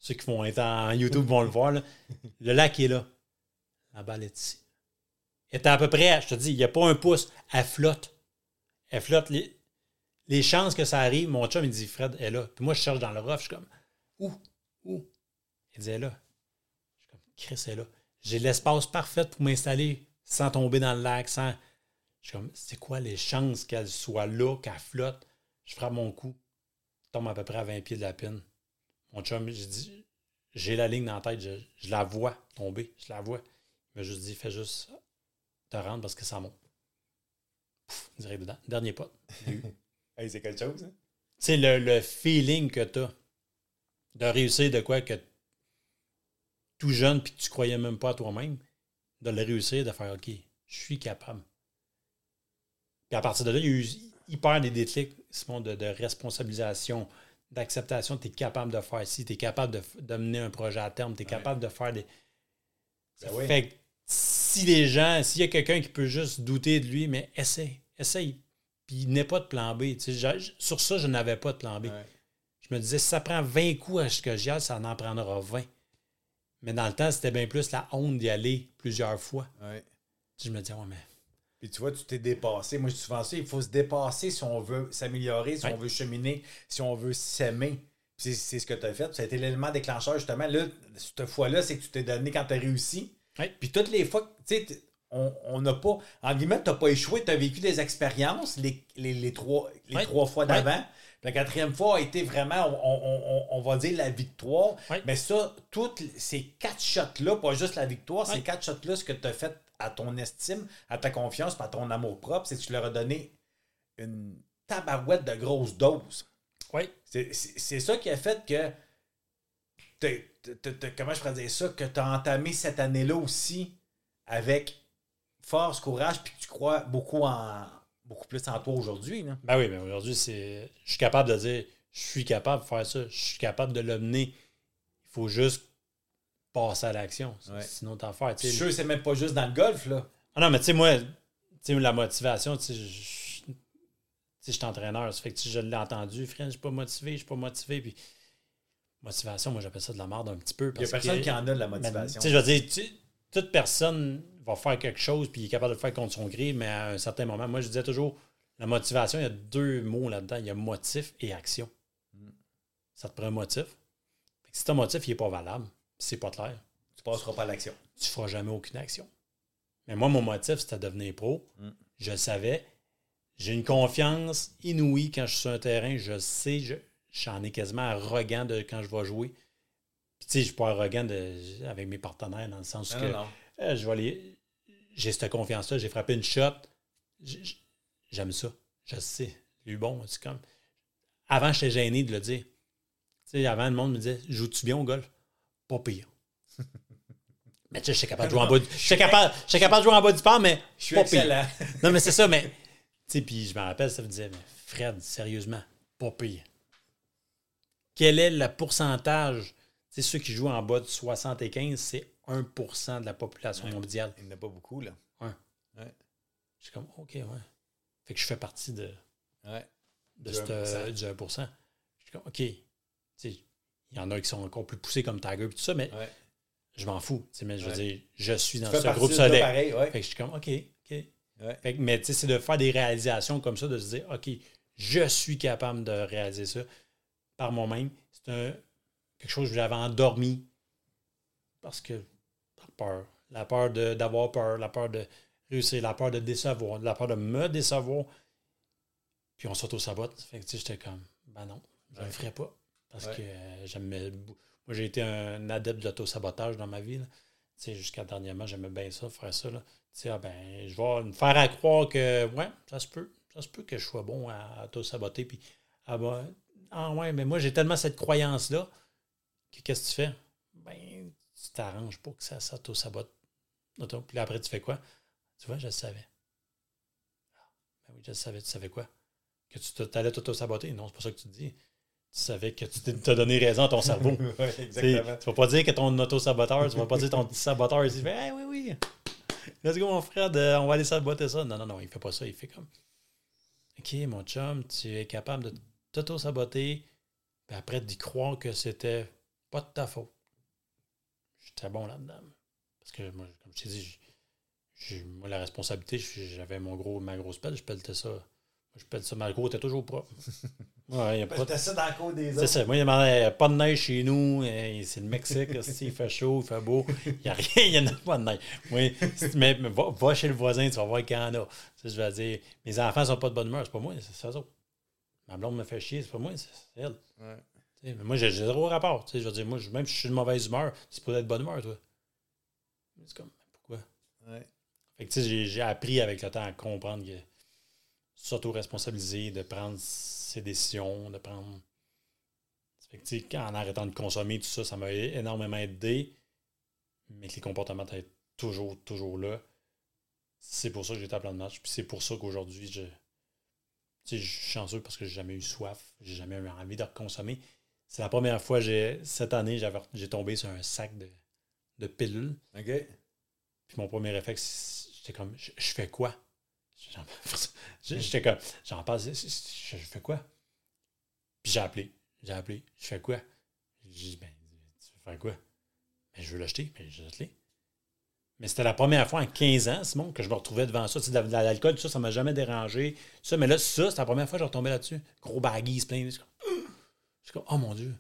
ceux qui vont être en YouTube vont le voir. Le lac est là. La balle est ici. Elle est à peu près, je te dis, il n'y a pas un pouce. Elle flotte. Elle flotte. Les, chances que ça arrive, mon chum, il dit, Fred, elle est là. Puis moi, je cherche dans le rough, je suis comme, où? Où? Il dit, elle est là. Je suis comme, Chris, elle est là. J'ai l'espace parfait pour m'installer sans tomber dans le lac, sans. Je suis comme, c'est quoi les chances qu'elle soit là, qu'elle flotte? Je frappe mon coup. Tombe à peu près à 20 pieds de la pine. Mon chum, j'ai dit, j'ai la ligne dans la tête, je, je la vois tomber, je la vois. Il m'a juste dit, fais juste te rendre parce que ça monte. Pouf, direct dedans. Dernier pas. (laughs) Hey, c'est quelque chose. hein? sais, le, le feeling que tu as de réussir de quoi que tout jeune puis que tu croyais même pas à toi-même, de le réussir, de faire OK, je suis capable. Puis à partir de là, il y a eu hyper des déclics, Simon, de, de responsabilisation, d'acceptation. Tu es capable de faire ci, tu es capable de, de mener un projet à terme, tu es capable de faire des. Ben oui. Fait que si les gens, s'il y a quelqu'un qui peut juste douter de lui, mais essaye, essaye. Puis il n'est pas de plan B. Tu sais, j'ai- sur ça, je n'avais pas de plan B. Ouais. Je me disais, si ça prend 20 coups à ce que j'y aille, ça en prendra 20. Mais dans le temps, c'était bien plus la honte d'y aller plusieurs fois. Ouais. Je me disais, ouais, mais. Puis tu vois, tu t'es dépassé. Moi, je dis souvent ça, il faut se dépasser si on veut s'améliorer, si Ouais. on veut cheminer, si on veut s'aimer. Puis C'est c'est ce que tu as fait. Ça a été l'élément déclencheur, justement. Là, cette fois-là, c'est que tu t'es donné quand tu as réussi. Ouais. Puis toutes les fois, tu sais, on n'a pas, en guillemets, tu n'as pas échoué, tu as vécu des expériences les, les, les trois, les Ouais. trois fois Ouais. d'avant. La quatrième fois a été vraiment, on, on- on- on va dire, la victoire. Ouais. Mais ça, toutes ces quatre shots-là, pas juste la victoire, ces quatre shots-là, ce que tu as fait à ton estime, à ta confiance, à ton amour propre, c'est que tu leur as donné une tabarouette de grosse dose. Oui. C'est- ça qui a fait que. comment je pourrais dire ça? Que tu as entamé cette année-là aussi avec force, courage, puis que tu crois beaucoup en beaucoup plus en toi aujourd'hui. Ben oui, mais aujourd'hui, c'est. Je suis capable de dire, je suis capable de faire ça, je suis capable de le mener. Il faut juste passer à l'action. Ouais. Sinon, t'en faire. Je suis sûr c'est même pas juste dans le golf. là. Ah non, mais tu sais, moi, la motivation, tu sais, je suis entraîneur. Ça fait que je l'ai entendu, frère, je suis pas motivé, je suis pas motivé. Puis, motivation, moi, j'appelle ça de la merde un petit peu. Il n'y a personne que- qui en a de la motivation. Tu sais, je veux dire, toute personne va faire quelque chose puis il est capable de le faire contre son gré, mais à un certain moment, moi, je disais toujours, la motivation, il y a deux mots là-dedans. Il y a motif et action. Mm. Ça te prend un motif. Si ton motif, il n'est pas valable, c'est pas clair, tu passeras pas à l'action. tu feras jamais aucune action. Mais moi, mon motif, c'était de devenir pro. Mm. Je le savais. J'ai une confiance inouïe quand je suis sur un terrain. Je sais, je- j'en ai quasiment arrogant de quand je vais jouer. Puis, tu sais, je suis pas arrogant de- avec mes partenaires dans le sens Non, que non, euh, je vais aller- J'ai cette confiance-là. J'ai frappé une shot. J'aime ça. Je sais. Lui, bon, c'est comme. Avant, j'étais gêné de le dire. Tu sais, avant, le monde me disait Joues-tu bien au golf? Pas pire. (laughs) mais tu sais, j'étais capable de jouer en bas du. Capable, j'étais capable de jouer en bas du port, mais. Je suis pas pire. excellent. Non, mais c'est ça, mais. (laughs) Tu sais, puis je me rappelle, ça me disait, mais Fred, sérieusement, pas pire. Quel est le pourcentage? Tu sais, ceux qui jouent en bas de 75, c'est 1% de la population mondiale. Il n'y en a pas beaucoup, là. Je suis comme, OK, ouais. Fait que je fais partie de, Ouais. de Du cette, 1%. euh, du 1 Je suis comme, OK. Tu sais, il y en a qui sont encore plus poussés comme Tiger et tout ça, mais Ouais. je m'en fous. Mais je veux Ouais. dire, je suis dans ce groupe pareil, ouais. Fait que je suis comme, OK, OK. Fait que- mais tu sais, c'est de faire des réalisations comme ça, de se dire, OK, je suis capable de réaliser ça par moi-même. C'est un- quelque chose que j'avais endormi parce que par peur. La peur d'avoir peur, la peur de réussir, la peur de décevoir, la peur de me décevoir. Puis on s'auto-sabote. Fait que tu sais, j'étais comme, ben non, je ne le ferai pas. Parce Ouais. que euh, j'aimais. Moi, j'ai été un adepte de l'auto-sabotage dans ma vie. là. Tu sais, jusqu'à dernièrement, j'aimais bien ça, faire ça. Là. Tu sais, ah ben, je vais me faire à croire que, ouais, ça se peut. Ça se peut que je sois bon à, tout saboter. Puis, ah ben, ah ouais, mais moi, j'ai tellement cette croyance-là que qu'est-ce que tu fais? Ben, tu t'arranges pour que ça s'auto-sabote. Puis là, après, tu fais quoi? Tu vois, je le savais. Ah, ben oui, je le savais. Tu savais quoi? Que tu allais t'auto-saboter? Non, c'est pas ça que tu te dis. Tu savais que tu t'as donné raison à ton cerveau. (laughs) oui, exactement. Tu vas pas dire que ton auto-saboteur, tu vas pas dire ton petit saboteur, il fait hey, oui, oui, let's go, mon frère, on va aller saboter ça. Non, non, non, il fait pas ça. Il fait comme OK, mon chum, tu es capable de t'auto-saboter, puis après d'y croire que c'était pas de ta faute. J'étais bon là-dedans. Parce que moi, comme je t'ai dit, j'ai, moi, la responsabilité, j'avais mon gros, ma grosse pelle, je pelletais ça. Je pelle ça, ma gros était toujours propre. (laughs) Ouais, y a pas de... ça dans le cours des autres. C'est ça. Moi, il n'y a pas de neige chez nous. C'est le Mexique. (laughs) il fait chaud, il fait beau. Il n'y a rien, il n'y en a pas de neige. Oui, mais, va, chez le voisin, tu vas voir qu'il y en a. je vais dire, mes enfants ne sont pas de bonne humeur. C'est pas moi, c'est ça. Ma blonde me fait chier, c'est pas moi, c'est elle. Ouais. Mais moi, j'ai zéro rapport. Je veux dire, moi, même si je suis de mauvaise humeur, c'est pour être de bonne humeur, toi. C'est comme, pourquoi? Ouais. Fait que, tu sais, j'ai appris avec le temps à comprendre que s'auto-responsabiliser, de prendre ses décisions, de prendre. Fait que, en arrêtant de consommer, tout ça, ça m'a énormément aidé. Mais que les comportements étaient toujours, toujours là. C'est pour ça que j'étais à plein de match. Puis c'est pour ça qu'aujourd'hui, je. je suis chanceux parce que j'ai jamais eu soif. J'ai jamais eu envie de consommer. C'est la première fois, j'ai cette année, j'ai tombé sur un sac de, de pilules. OK. Puis mon premier réflexe, j'étais comme, je fais quoi? J'étais comme, j'en passe, je, fais quoi? Puis j'ai appelé. J'ai appelé. Je fais quoi? J'ai dit, ben, tu veux faire quoi? Ben, je veux l'acheter. Ben, je l'ai. Mais c'était la première fois en 15 ans, Simon, que je me retrouvais devant ça. Tu sais, de l'alcool, ça, ça m'a jamais dérangé. Ça, mais là, ça, c'était la première fois que je retombais là-dessus. Gros baguise plein. Je suis (gasps) comme, oh mon Dieu.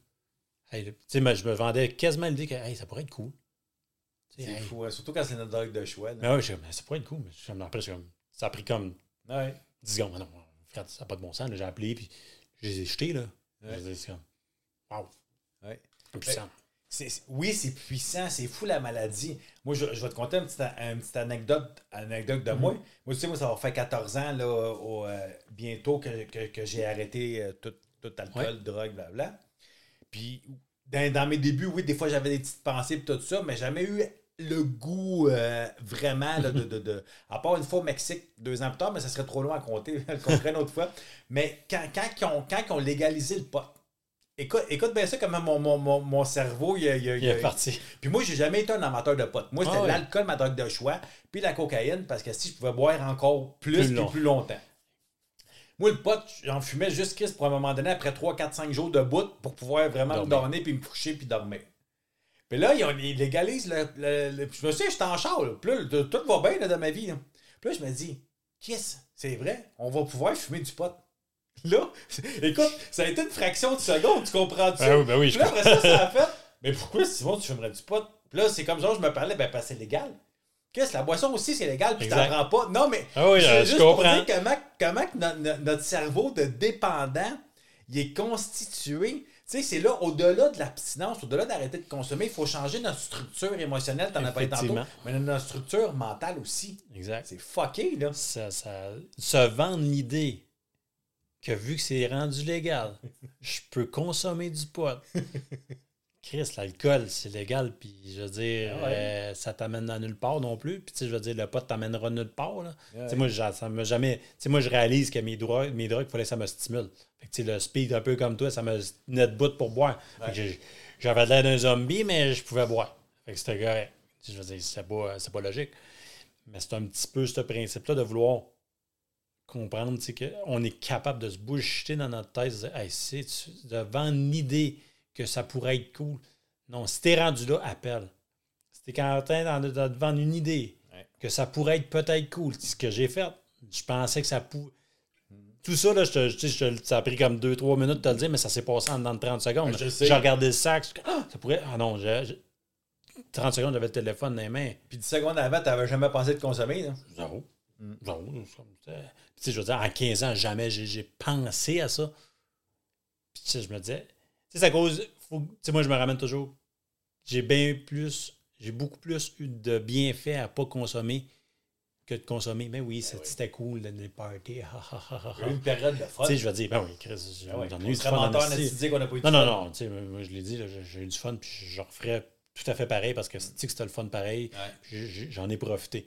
tu sais, je me vendais quasiment l'idée que hey, ça pourrait être cool. C'est fou, hein, surtout quand c'est notre drogue de choix. Mais ouais, je, mais ça pourrait être cool. Mais je me rappelle, comme, ça a pris comme ouais. 10 secondes. Non, ça n'a pas de bon sens. J'ai appelé, puis je les ai jetés. Là. C'est comme, wow. Ouais. Puissant. oui, c'est puissant, c'est fou la maladie. Moi, je, vais te conter une petite, anecdote, anecdote de moi. Mm-hmm. Moi, tu sais, moi, ça va faire 14 ans là, au, euh, bientôt que, que, j'ai arrêté euh, tout, tout, alcool, drogue, blablabla. Puis, dans, dans, mes débuts, oui, des fois, j'avais des petites pensées et tout ça, mais jamais eu le goût euh, vraiment de, de, À part une fois au Mexique, deux ans plus tard, mais ça serait trop loin à compter, (laughs) le une autre fois. Mais quand, quand, ils ont, quand ils ont légalisé le pot, écoute, écoute bien ça, comment mon, mon, mon, cerveau il, il, il, est parti. Puis moi, j'ai jamais été un amateur de pot. Moi, c'était ah l'alcool, ma drogue de choix, puis la cocaïne, parce que si je pouvais boire encore plus, plus, plus longtemps. Moi, le pot, j'en fumais juste pour un moment donné, après 3, 4, 5 jours de bout, pour pouvoir vraiment me donner, puis me coucher, puis dormir. Puis là, ils, légalisent le, Je me suis j'étais en char. Puis là, tout va bien dans ma vie. Puis là, je me dis, qu'est-ce? C'est vrai, on va pouvoir fumer du pot. (laughs) Là, écoute, ça a été une fraction de seconde, tu comprends ça? Ah oui, ben oui, je puis là, après ça, ça a (laughs) fait. Mais pourquoi, Simon, tu fumerais du pot? Puis là, c'est comme ça, je me parlais, ben, parce que c'est légal. Qu'est-ce? La boisson aussi, c'est légal, puis t'en prends pas. Non, mais. Ah oui, je, juste comprends. Pour dire comment, comment notre cerveau de dépendant, il est constitué tu sais, c'est là, au-delà de l'abstinence, au-delà d'arrêter de consommer, il faut changer notre structure émotionnelle, t'en as pas tantôt, mais notre structure mentale aussi. Exact. C'est fucké, là. Ça, ça, se vendre l'idée que vu que c'est rendu légal, (laughs) je peux consommer du pot. Chris, l'alcool, c'est légal, puis je veux dire, ah euh, ça t'amène à nulle part non plus. Puis, tu sais, je veux dire, le pot t'amènera nulle part. Là. Tu sais, moi, ça m'a jamais. Tu sais, moi, je réalise que mes drogues, mes drogues, il fallait que ça me stimule. Fait que, tu sais, le speed, un peu comme toi, ça me tenait bout pour boire. J'avais l'air d'un zombie, mais je pouvais boire. Fait que c'était correct. Je veux dire, c'est pas, pas logique. Mais c'est un petit peu ce principe-là de vouloir comprendre qu'on est capable de se bouger dans notre tête, de dire, hey, de vendre une idée que ça pourrait être cool. Non, si t'es rendu là, appelle. Si t'es en train de, te vendre une idée que ça pourrait être peut-être cool, ce que j'ai fait, je pensais que ça pouvait. Tout ça, là, je je, ça a pris comme 2-3 minutes de te le dire, mais ça s'est passé en dedans de 30 secondes. J'ai regardé le sac, ah, ça pourrait. Ah non, 30 secondes, j'avais le téléphone dans les mains. Puis 10 secondes avant, tu n'avais jamais pensé de consommer, là? Zéro. Mm. Zéro. Puis, je veux dire, en 15 ans, jamais j'ai pensé à ça. Puis, je me disais, sais, à cause. Faut, moi, je me ramène toujours. J'ai bien plus. j'ai beaucoup plus eu de bienfaits à pas consommer que de consommer. Mais oui, c'est- oui. c'était cool, les parties. a eu une période de fun. Tu sais, je vais dire, ben oui, Chris, j'en ai eu du fun. en qu'on n'a pas eu Non, non, non. tu sais, moi, je l'ai dit, j'ai j'ai eu du fun, puis je referais tout à fait pareil parce que tu sais que c'était le fun pareil? Ouais. J'ai- j'ai- J'en ai profité.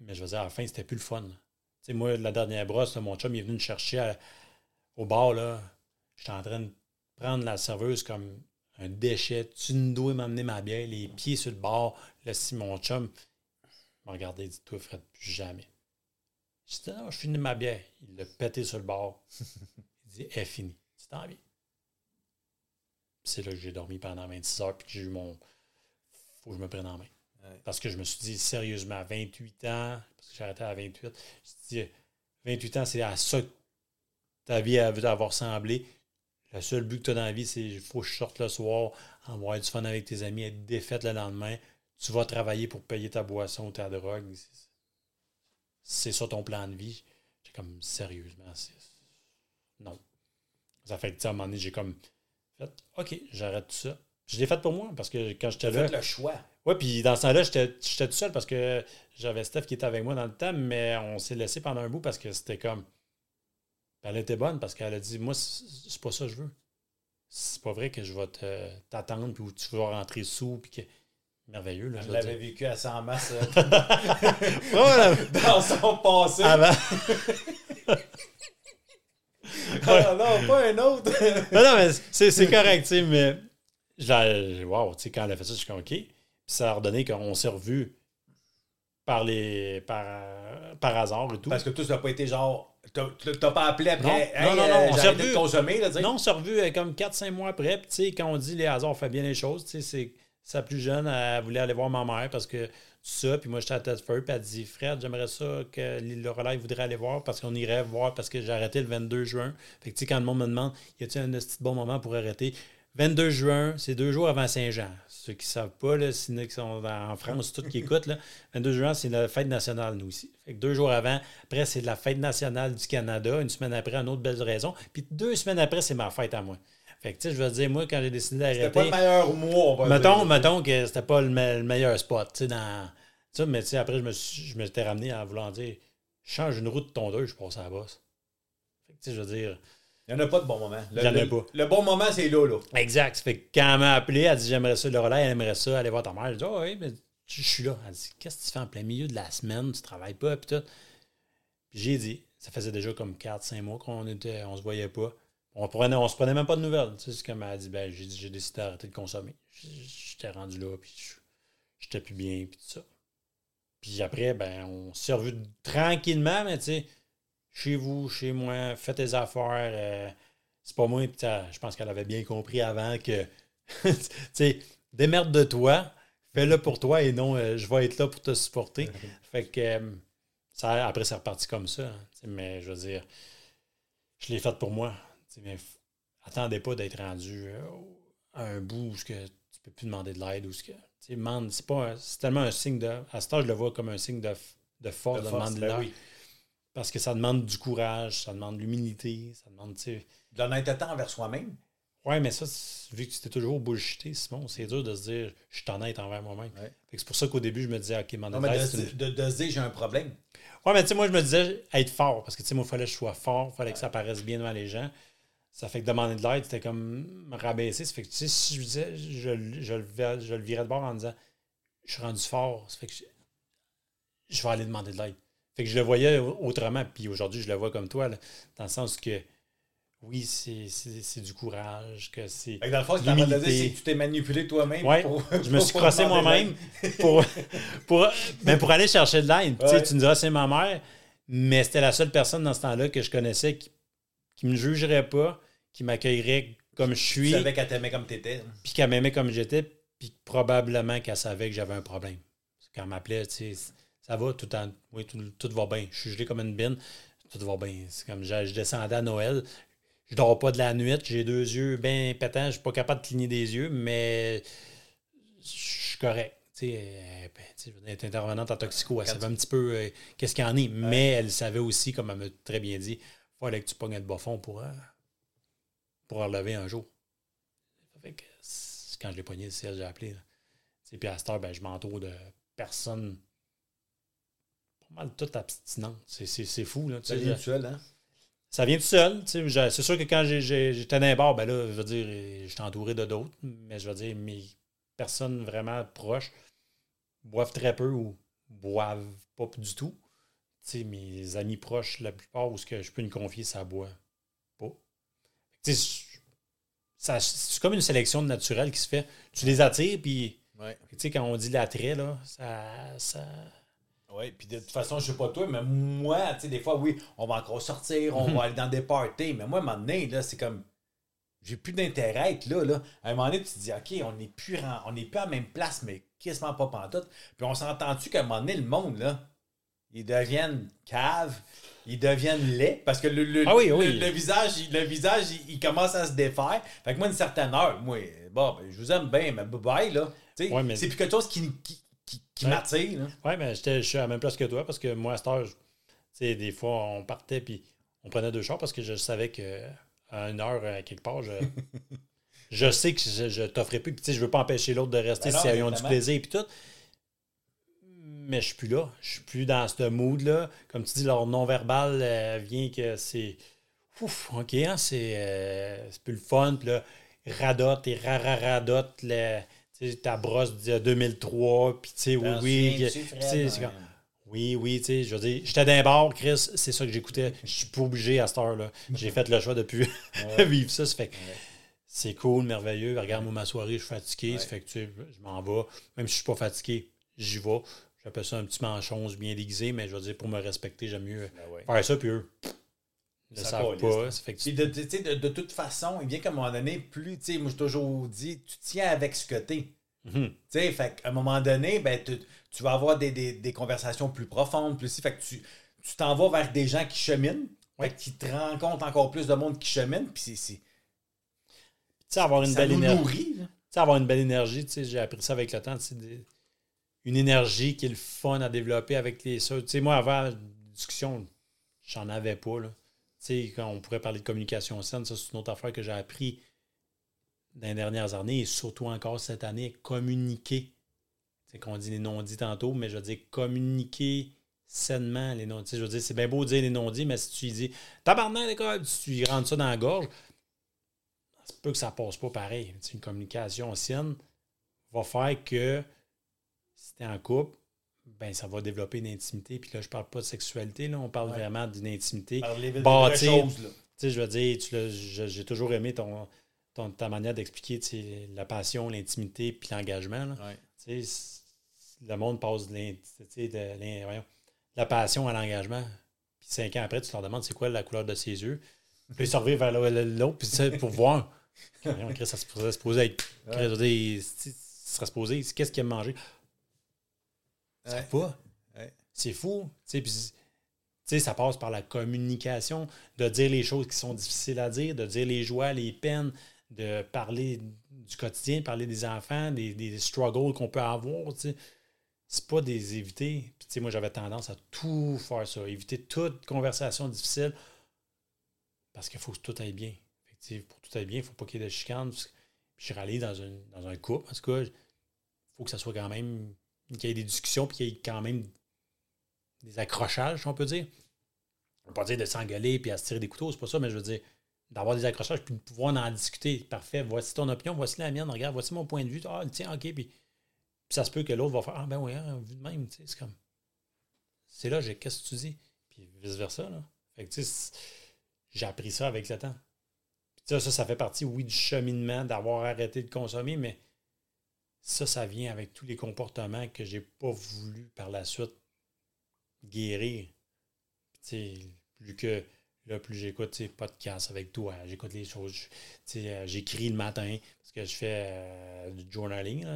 Mais je veux dire, à la fin, c'était plus le fun. Tu sais, moi, la dernière brosse, mon chum il est venu me chercher à- au bar. là. J'étais en train de prendre la serveuse comme un déchet. Tu ne dois m'amener ma bière, les pieds sur le bar. Là, si mon chum m'a regardé dit Toi, Fred, plus jamais. Je dis Non, je finis ma bière. Il l'a pété sur le bar. (laughs) Il dit Elle est finie. C'est tant bien. C'est là que j'ai dormi pendant 26 heures puis que j'ai eu mon. Faut que je me prenne en main. Ouais. Parce que je me suis dit, sérieusement, à 28 ans, parce que j'ai arrêté à 28, je me suis dit, 28 ans, c'est à ça que ta vie a veut avoir semblé. Le seul but que tu as dans la vie, c'est il faut que je sorte le soir, avoir du fun avec tes amis, être défaite le lendemain. Tu vas travailler pour payer ta boisson ou ta drogue. C'est- ça ton plan de vie. J'ai comme, sérieusement. Non. Ça fait que, à un moment donné, j'ai comme fait, OK, j'arrête tout ça. Je l'ai fait pour moi parce que quand j'étais là. Faites le choix. Oui, puis dans ce temps-là, j'étais j'étais tout seul parce que j'avais Steph qui était avec moi dans le temps, mais on s'est laissé pendant un bout parce que c'était comme. Elle était bonne parce qu'elle a dit Moi, c'est pas ça que je veux. C'est pas vrai que je vais te- t'attendre puis où tu vas rentrer sous puis que. Merveilleux, là. Je l'avais vécu à 100 masse euh, Voilà. dans son passé. Avant. (laughs) Ah non, pas un autre. (laughs) Mais non, mais c'est (laughs) correct, tu sais, mais. Wow, tu sais, quand elle a fait ça, je suis comme OK. Puis ça a redonné qu'on s'est revus par, les, par, par hasard et tout. Parce que toi, ça n'a pas été genre. T'as pas appelé après. Non, non, non, non, euh, on s'est revu. consommer, là. Non, on s'est revu euh, comme 4-5 mois après. Puis, tu sais, quand on dit les hasards fait bien les choses, tu sais, c'est sa plus jeune, elle voulait aller voir ma mère parce que ça. Puis moi, j'étais à Tedford. Puis elle dit Fred, j'aimerais ça que le relais voudrait aller voir parce qu'on irait voir parce que j'ai arrêté le 22 juin. Fait que, tu sais, quand le monde me demande y a-t-il un petit bon moment pour arrêter? 22 juin, c'est deux jours avant Saint-Jean. Ceux qui ne savent pas, là, sinon qui sont en France, tous qui (laughs) écoutent, là, 22 juin, c'est la fête nationale, nous aussi. Fait que deux jours avant, après, c'est la fête nationale du Canada. Une semaine après, une autre belle raison. Puis deux semaines après, c'est ma fête à moi. Fait que, tu sais, je veux dire, moi, quand j'ai décidé C'était pas le d'arrêter. meilleur mois, on va Mettons, dire. mettons que c'était pas le, me- le meilleur spot, tu sais, dans. Mais tu sais, après, je me suis, je m'étais ramené en voulant dire change une roue de tondeuse, je passe à la bosse. Fait que, tu sais, je veux dire. Il n'y en a pas de bon moment. Le, Il y en a le- pas. Le bon moment, c'est là, là. Exact. Ça Fait que quand elle m'a appelé, elle dit j'aimerais ça, le relais, elle aimerait ça, aller voir ta mère. Je dis Ah oui, mais je suis là. Elle dit Qu'est-ce que tu fais en plein milieu de la semaine, tu travailles pas, puis tout. Puis j'ai dit, ça faisait déjà comme 4-5 mois qu'on était, on se voyait pas. On, prenait, on se prenait même pas de nouvelles. Tu sais, c'est comme elle a dit, ben, j'ai dit, j'ai décidé d'arrêter de consommer. J'étais rendu là, puis je- j'étais plus bien, puis tout ça. Puis après, ben, on s'est revus tranquillement, mais tu sais, chez vous, chez moi, fais tes affaires. euh, c'est pas moi, puis je pense qu'elle avait bien compris avant que, (laughs) tu sais, démerde de toi, fais-le pour toi et non, euh, je vais être là pour te supporter. (laughs) Fait que, euh, ça, après, c'est reparti comme ça. hein, mais je veux dire, je l'ai fait pour moi. Mais attendez pas d'être rendu à un bout où ce que tu peux plus demander de l'aide. ou ce que, tu sais, demande- C'est pas un- c'est tellement un signe de. À ce temps, je le vois comme un signe de, de force, De de, force, demander de ben l'aide. oui. Parce que ça demande du courage, ça demande de l'humilité, ça demande, tu sais. De l'honnêteté envers soi-même. Ouais, mais ça, vu que tu t'es toujours bullshité, Simon, c'est dur de se dire je suis honnête envers moi-même. Ouais. C'est pour ça qu'au début, je me disais, OK, mon de, une- de, de se dire j'ai un problème. Ouais, mais tu sais, moi, je me disais être fort parce que, tu sais, moi, il fallait que je sois fort, il fallait que ça paraisse bien devant les gens. Ça fait que demander de l'aide, c'était comme me rabaisser. Ça fait que, tu sais, si je disais, je, le- je, le, vais- je le virais de bord en disant, je suis rendu fort. Ça fait que je, je vais aller demander de l'aide. Fait que je le voyais autrement. Puis aujourd'hui, je le vois comme toi, là, dans le sens que, oui, c'est c'est- c'est du courage, que c'est. Dans le fond, ce que de dire, c'est que tu t'es manipulé toi-même. Ouais, pour- je me suis crossé moi-même pour, (laughs) pour, ben, pour aller chercher de l'aide. Tu sais. Tu me diras, c'est ma mère, mais c'était la seule personne dans ce temps-là que je connaissais qui ne me jugerait pas, qui m'accueillerait comme je Tu suis, savais qu'elle t'aimait comme t'étais. puis qu'elle m'aimait comme j'étais, puis probablement qu'elle savait que j'avais un problème. Quand elle m'appelait, tu sais, ça va, tout, en, oui, tout, tout va bien. Je suis gelé comme une bine, tout va bien. C'est comme je, je descendais à Noël, je dors pas de la nuit, j'ai deux yeux bien pétants, je suis pas capable de cligner des yeux, mais je suis correct. Tu sais, euh, ben, elle est intervenante en toxico, elle savait un petit peu euh, qu'est-ce qu'il y en est, mais elle savait aussi, comme elle m'a très bien dit, il fallait que tu pognes de bas fond pour, euh, pour relever un jour. Fait que, quand je l'ai pogné, c'est elle que j'ai appelé. Puis à cette heure, ben, je m'entoure de personnes mal toutes abstinentes. C'est- fou. Là, Ça vient tout seul, hein? ça vient tout seul. C'est sûr que quand j'étais dans un bar, ben là, je veux dire, j'étais entouré de d'autres, mais je veux dire, mes personnes vraiment proches boivent très peu ou boivent pas du tout. Mes amis proches, la plupart, où ce que je peux me confier, ça boit pas. C'est comme une sélection naturelle qui se fait. Tu les attires, puis Ouais. quand on dit l'attrait, là, ça, ça, Oui, puis de toute façon, je sais pas toi, mais moi, tu sais, des fois, oui, on va encore sortir, on va aller dans des parties, mais moi, à un moment donné, là, c'est comme. J'ai plus d'intérêt à être là, là. À un moment donné, tu te dis, OK, on n'est plus, on plus à la même place, mais quasiment pas pantoute. Puis on s'entend-tu qu'à un moment donné, le monde, là, ils deviennent caves, ils deviennent laids, parce que le, le, Ah oui, le- oui. le visage, il- le visage il, il commence à se défaire. Fait que moi, une certaine heure, moi, bon, ben, je vous aime bien, mais bye-bye, là. Ouais, mais- C'est plus quelque chose qui, qui, qui, Ouais. m'attire. Oui, mais je suis à la même place que toi parce que moi, à cette heure, je- tu sais, des fois, on partait puis on prenait deux chars parce que je savais que à une heure, à quelque part, je, (laughs) je sais que je, je t'offrais plus. Puis, tu sais, je veux pas empêcher l'autre de rester Ben si ils ont du plaisir et tout. Mais je suis plus là. Je suis plus dans ce mood-là. Comme tu dis, leur non-verbal euh, vient que c'est. Ouf, OK, hein, c'est euh, c'est plus le fun. Puis là, radote et rararadote ta brosse de 2003. Puis, tu sais, oui, oui. c'est Ouais. comme- oui, oui, tu sais, je veux dire, j'étais dans un bar, Chris, c'est ça que j'écoutais. Je suis pas obligé à cette heure-là. J'ai fait le choix depuis (laughs) vivre ça. Ça fait que c'est cool, merveilleux. Regarde-moi ma soirée, je suis fatigué. Ça fait que tu sais, je m'en vais. Même si je suis pas fatigué, j'y vais. J'appelle ça un petit manchon bien déguisé, mais je veux dire, pour me respecter, j'aime mieux Ben ouais. faire ça, puis eux. Ne savent pas. là. Ça fait que Puis tu- de, de, de toute façon, il vient qu'à un moment donné, plus, tu sais, moi j'ai toujours dit, tu tiens avec ce que t'es. Mhm. Tu sais, fait qu'à un moment donné, ben, tu, tu vas avoir des, des- des conversations plus profondes, plus si, fait que tu tu t'en vas vers des gens qui cheminent, Ouais. fait que tu te rencontres encore plus de monde qui chemine, puis c'est- Tu sais, avoir une ça belle énergie. nourrit. là. Tu sais, avoir une belle énergie, tu sais, j'ai appris ça avec le temps, des- une énergie qui est le fun à développer avec les ça. Tu sais, moi, avant la discussion, j'en avais pas, là. Quand on pourrait parler de communication saine, ça, c'est une autre affaire que j'ai appris dans les dernières années et surtout encore cette année, communiquer. C'est qu'on dit les non-dits tantôt, mais je veux dire communiquer sainement les non-dits. Je veux dire, c'est bien beau de dire les non-dits, mais si tu dis tabarnak, l'école, si tu rentres ça dans la gorge, c'est peu que ça passe pas pareil. Une communication saine va faire que si tu es en couple, ben ça va développer une intimité. Puis là, je parle pas de sexualité, là, on parle Ouais. vraiment d'une intimité. De sais, je veux dire, tu l'as- je- j'ai toujours aimé ton, ton- ta manière d'expliquer la passion, l'intimité puis l'engagement. Ouais. Le monde passe de, de voyons, la passion à l'engagement. Puis cinq ans après, tu leur demandes c'est quoi la couleur de ses yeux? Puis ils se revirent vers l'autre puis pour voir. Ça être. Dire, serait supposé. Qu'est-ce qu'il aime manger? Ça Ouais. va. Ouais. C'est fou. Ça passe par la communication, de dire les choses qui sont difficiles à dire, de dire les joies, les peines, de parler du quotidien, parler des enfants, des, des struggles qu'on peut avoir. tu sais. C'est pas des éviter. Puis, moi, j'avais tendance à tout faire ça, éviter toute conversation difficile parce qu'il faut que tout aille bien. Fait que, pour tout aille bien, il ne faut pas qu'il y ait de chicane. Puis, je suis rallé dans, une- dans un couple. En tout cas, il faut que ça soit quand même. Qu'il y ait des discussions, puis qu'il y ait quand même des accrochages, on peut dire. On ne pas dire de s'engueuler puis à se tirer des couteaux, c'est pas ça, mais je veux dire d'avoir des accrochages puis de pouvoir en discuter. Parfait, voici ton opinion, voici la mienne, regarde, voici mon point de vue. Ah, tiens, ok, puis, puis ça se peut que l'autre va faire Ah, ben oui, hein, vu de même, tu sais, c'est comme. C'est là, qu'est-ce que tu dis? Puis vice-versa, là. Fait que, tu sais, j'ai appris ça avec le temps. Puis ça, ça, ça fait partie, oui, du cheminement, d'avoir arrêté de consommer, mais ça, ça vient avec tous les comportements que j'ai pas voulu par la suite guérir. Plus que là, plus j'écoute podcasts avec toi, j'écoute les choses, euh, j'écris le matin parce que je fais euh, du journaling.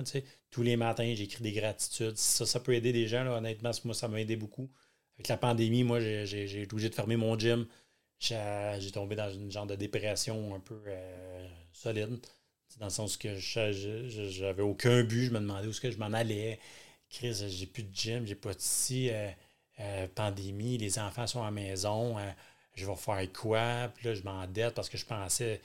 Tous les matins, j'écris des gratitudes. Ça, ça peut aider des gens, là, honnêtement. Moi, ça m'a aidé beaucoup. Avec la pandémie, moi, j'ai été obligé de fermer mon gym. J'ai j'ai tombé dans une genre de dépression un peu euh, solide. Dans le sens que j'avais aucun but. Je me demandais où est-ce que je m'en allais. Chris, j'ai plus de gym, j'ai pas de ci. euh, euh, pandémie, les enfants sont à la maison. euh, je vais faire quoi? Puis là, je m'endette parce que je pensais.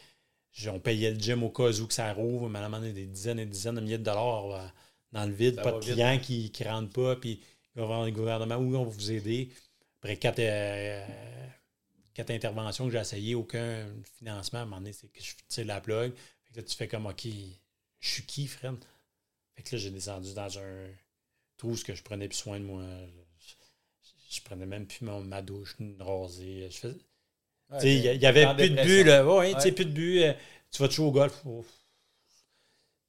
On payait le gym au cas où que ça rouvre, mais à un des dizaines et des dizaines de milliers de dollars dans le vide, Ça pas de vite. clients qui ne rentrent pas, puis le gouvernement, oui, on va vous aider. Après quatre, quatre interventions que j'ai essayé, aucun financement, à un moment donné, c'est que je tire la plug. Là, tu fais comme, OK, je suis qui, Fred? Fait que là, j'ai descendu dans un trou où que je prenais plus soin de moi. Je, je prenais même plus mon- ma douche, rasée. Je faisais, Ouais, tu sais, il y a- il y avait plus de but, là. Ouais, tu Ouais. sais, plus de but. euh, tu vas te jouer au golf. oh.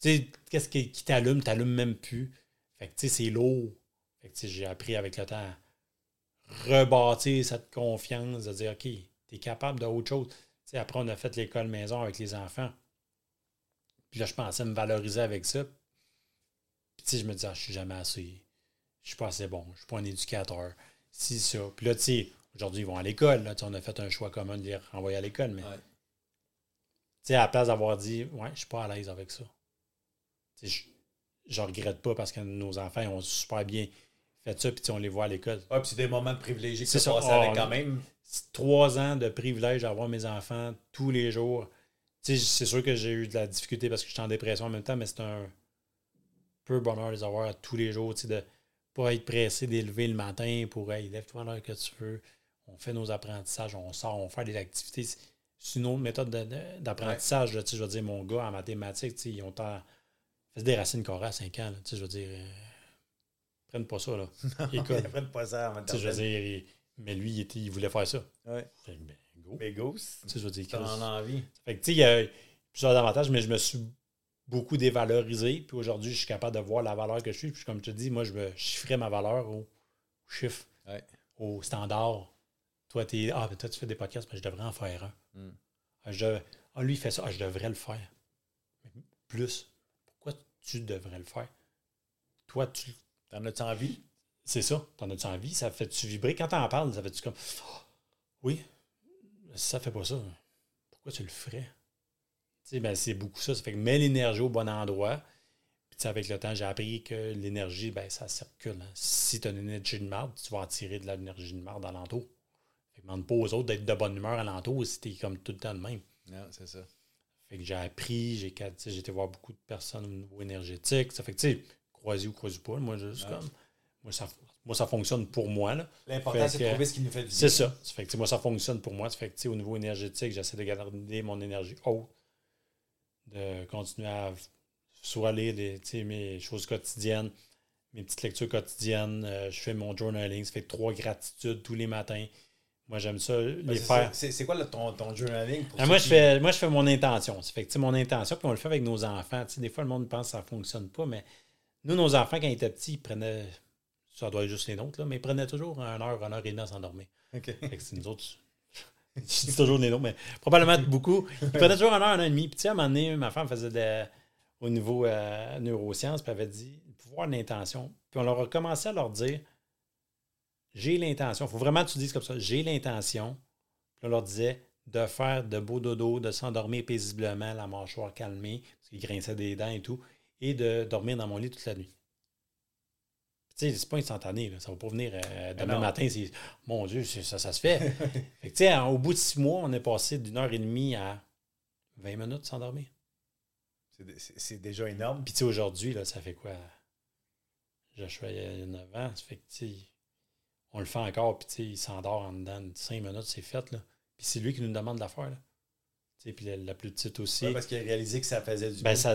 Tu qu'est-ce qui, qui t'allume? T'allumes même plus. Fait que, tu sais, c'est lourd. Fait que, tu j'ai appris avec le temps à rebâtir cette confiance, de dire, OK, t'es capable d'autre chose. Tu sais, après, on a fait l'école maison avec les enfants. Puis là, je pensais me valoriser avec ça. Puis, tu sais, je me disais, ah, je suis jamais assez. Je suis pas assez bon. Je suis pas un éducateur. Si, ça. Puis là, tu sais, aujourd'hui, ils vont à l'école. Là, on a fait un choix commun de les renvoyer à l'école. Mais, Ouais. tu sais, à la place d'avoir dit, ouais, je suis pas à l'aise avec ça. Tu sais, je, je regrette pas parce que nos enfants ont super bien fait ça. Puis, on les voit à l'école. Puis c'est des moments de privilégiés que ça. Ah, avec on- quand même. trois ans de privilège d'avoir mes enfants tous les jours. C'est sûr que j'ai eu de la difficulté parce que j'étais en dépression en même temps, mais c'est un peu bonheur de les avoir tous les jours, tu sais, de pas être pressé d'élever le matin pour hey, lève-toi à l'heure que tu veux. On fait nos apprentissages, on sort, on fait des activités. C'est- une autre méthode de- de- d'apprentissage. sais, Je veux dire, mon gars en mathématiques, ils ont tant- fait des racines carrées à 5 ans. Je veux dire, euh, prennent pas ça. Là. (laughs) École. Après, pas ça en je veux dire, il- mais lui, il, était- il voulait faire ça. Ouais. Fait ben, go. Mais sais, je veux dire, t'en as envie. Fait que, tu sais, il y a plusieurs avantages, mais je me suis beaucoup dévalorisé. Puis aujourd'hui, je suis capable de voir la valeur que je suis. Puis comme je te dis, moi, je me chiffrais ma valeur au chiffre, Ouais. au standard. Toi, t'es, ah, ben, toi, tu fais des podcasts, mais je devrais en faire un. Mm. Ah, je ah, lui, il fait ça, ah, je devrais le faire. Plus, pourquoi tu devrais le faire? Toi, tu, T'en as-tu envie? c'est ça. T'en as-tu envie? Ça fait-tu vibrer? Quand t'en parles, ça fait-tu comme. Ah, oui, ça fait pas ça, pourquoi tu le ferais? Tu sais, ben, c'est beaucoup ça. Ça fait que mets l'énergie au bon endroit. Puis, avec le temps, j'ai appris que l'énergie, ben, ça circule. hein. Si tu as une énergie de marde, tu vas attirer de l'énergie de marde alentour. Fait que demande pas aux autres d'être de bonne humeur alentour si t'es comme tout le temps de même. Non, c'est ça. Fait que j'ai appris, j'ai tu sais, j'ai été voir beaucoup de personnes au niveau énergétique. Ça fait que, tu sais, croisé ou croisé pas, moi, je, Ouais. comme, moi, ça, moi, ça fonctionne pour moi. L'important, c'est de trouver ce qui nous fait bien. C'est ça. Ça fait que, moi, ça fonctionne pour moi. Ça fait que, au niveau énergétique, j'essaie de garder mon énergie haute, de continuer à soit lire mes choses quotidiennes, mes petites lectures quotidiennes. Euh, je fais mon journaling. Ça fait trois gratitudes tous les matins. Moi, j'aime ça, Ben, les c'est faire. C'est quoi ton, ton journaling? pour Ah, moi, je fais, moi, je fais mon intention. Ça fait que, mon intention, puis on le fait avec nos enfants. Des fois, le monde pense que ça ne fonctionne pas, mais nous, nos enfants, quand ils étaient petits, ils prenaient, ça doit être juste les nôtres, là, mais ils prenaient toujours une heure, une heure et demie à s'endormir. OK. Fait que nous autres. (laughs) Je dis toujours les nôtres, mais probablement beaucoup. Ils prenaient toujours une heure, une heure et demie. Puis, tu sais, à un moment donné, ma femme faisait de- au niveau euh, neurosciences, puis elle avait dit le pouvoir de l'intention. Puis, on leur a commencé à leur dire j'ai l'intention. Il faut vraiment que tu dises comme ça j'ai l'intention. Puis, on leur disait de faire de beaux dodo, de s'endormir paisiblement, la mâchoire calmée, parce qu'ils grinçaient des dents et tout, et de dormir dans mon lit toute la nuit. Sais, c'est pas instantané, là. ça va pas venir euh, demain non. matin, c'est mon Dieu, ça, ça se fait. (laughs) Fait que, tu sais, en- au bout de six mois, on est passé d'une heure et demie à 20 minutes s'endormir. C'est- C'est déjà énorme. Puis, tu sais, aujourd'hui, là, ça fait quoi? Joshua, il y a 9 ans, ça fait que, on le fait encore, puis, tu sais, il s'endort en dedans de 5 minutes, c'est fait, là. Puis, c'est lui qui nous demande de la faire, là. Puis la, la plus petite aussi. Ouais, parce qu'il a réalisé que ça faisait du ben, bien. ça,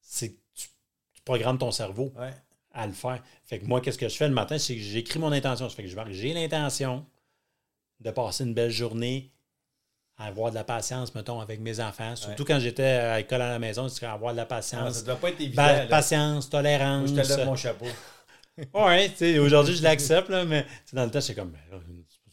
c'est tu, tu programmes ton cerveau Ouais. À le faire. Fait que moi, qu'est-ce que je fais le matin, c'est que j'écris mon intention. Ça fait que je j'ai l'intention de passer une belle journée, à avoir de la patience, mettons, avec mes enfants. Surtout quand j'étais à l'école à la maison, c'est avoir de la Ah, patience. ça doit pas être évident. Ba- là. patience, Moi, tolérance. je te lève mon chapeau. (laughs) Ouais, tu sais, aujourd'hui, je l'accepte, là, mais dans le temps, c'est comme, ben,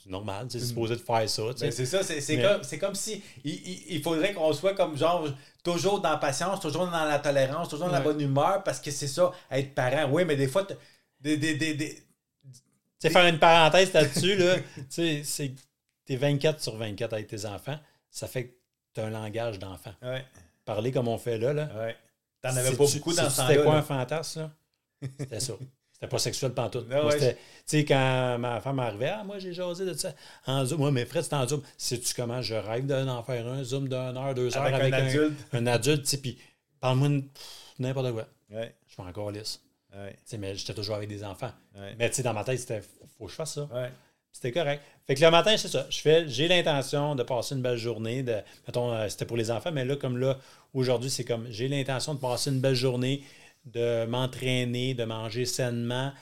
normal, tu sais, c'est supposé de faire ça. Ben, c'est ça, c'est c'est Mais- comme, c'est comme si il, il- il faudrait qu'on soit comme genre toujours dans la patience, toujours dans la tolérance, toujours dans la bonne humeur, parce que c'est ça, être parent. Oui, mais des fois, des, des, des, des- Tu sais, faire une parenthèse là-dessus, là, (laughs) tu sais, c'est t'es 24 sur 24 avec tes enfants, ça fait que t'as un langage d'enfant. Ouais, Parler comme on fait là, là. ouais. T'en avais pas beaucoup dans ce sais-tu C'était quoi un fantasme, là? C'était ça. (laughs) C'était pas sexuel pantoute. Ouais, Tu sais, quand ma femme arrivait, ah, moi, j'ai jasé de ça en zoom. Moi, mes frères, c'était en zoom. Sais-tu comment je rêve d'en faire un? Zoom d'une heure, deux heures Avec avec, un adulte. un, (laughs) un adulte, tu sais, puis parle-moi n'importe quoi. Ouais. Je suis encore lisse. Mais j'étais toujours avec des enfants. Mais tu sais, dans ma tête, c'était faut que je fasse ça. C'était correct. Fait que le matin, c'est ça. Je fais, j'ai l'intention de passer une belle journée. De, mettons, euh, c'était pour les enfants, mais là, comme là, aujourd'hui, c'est comme j'ai l'intention de passer une belle journée, de m'entraîner, de manger sainement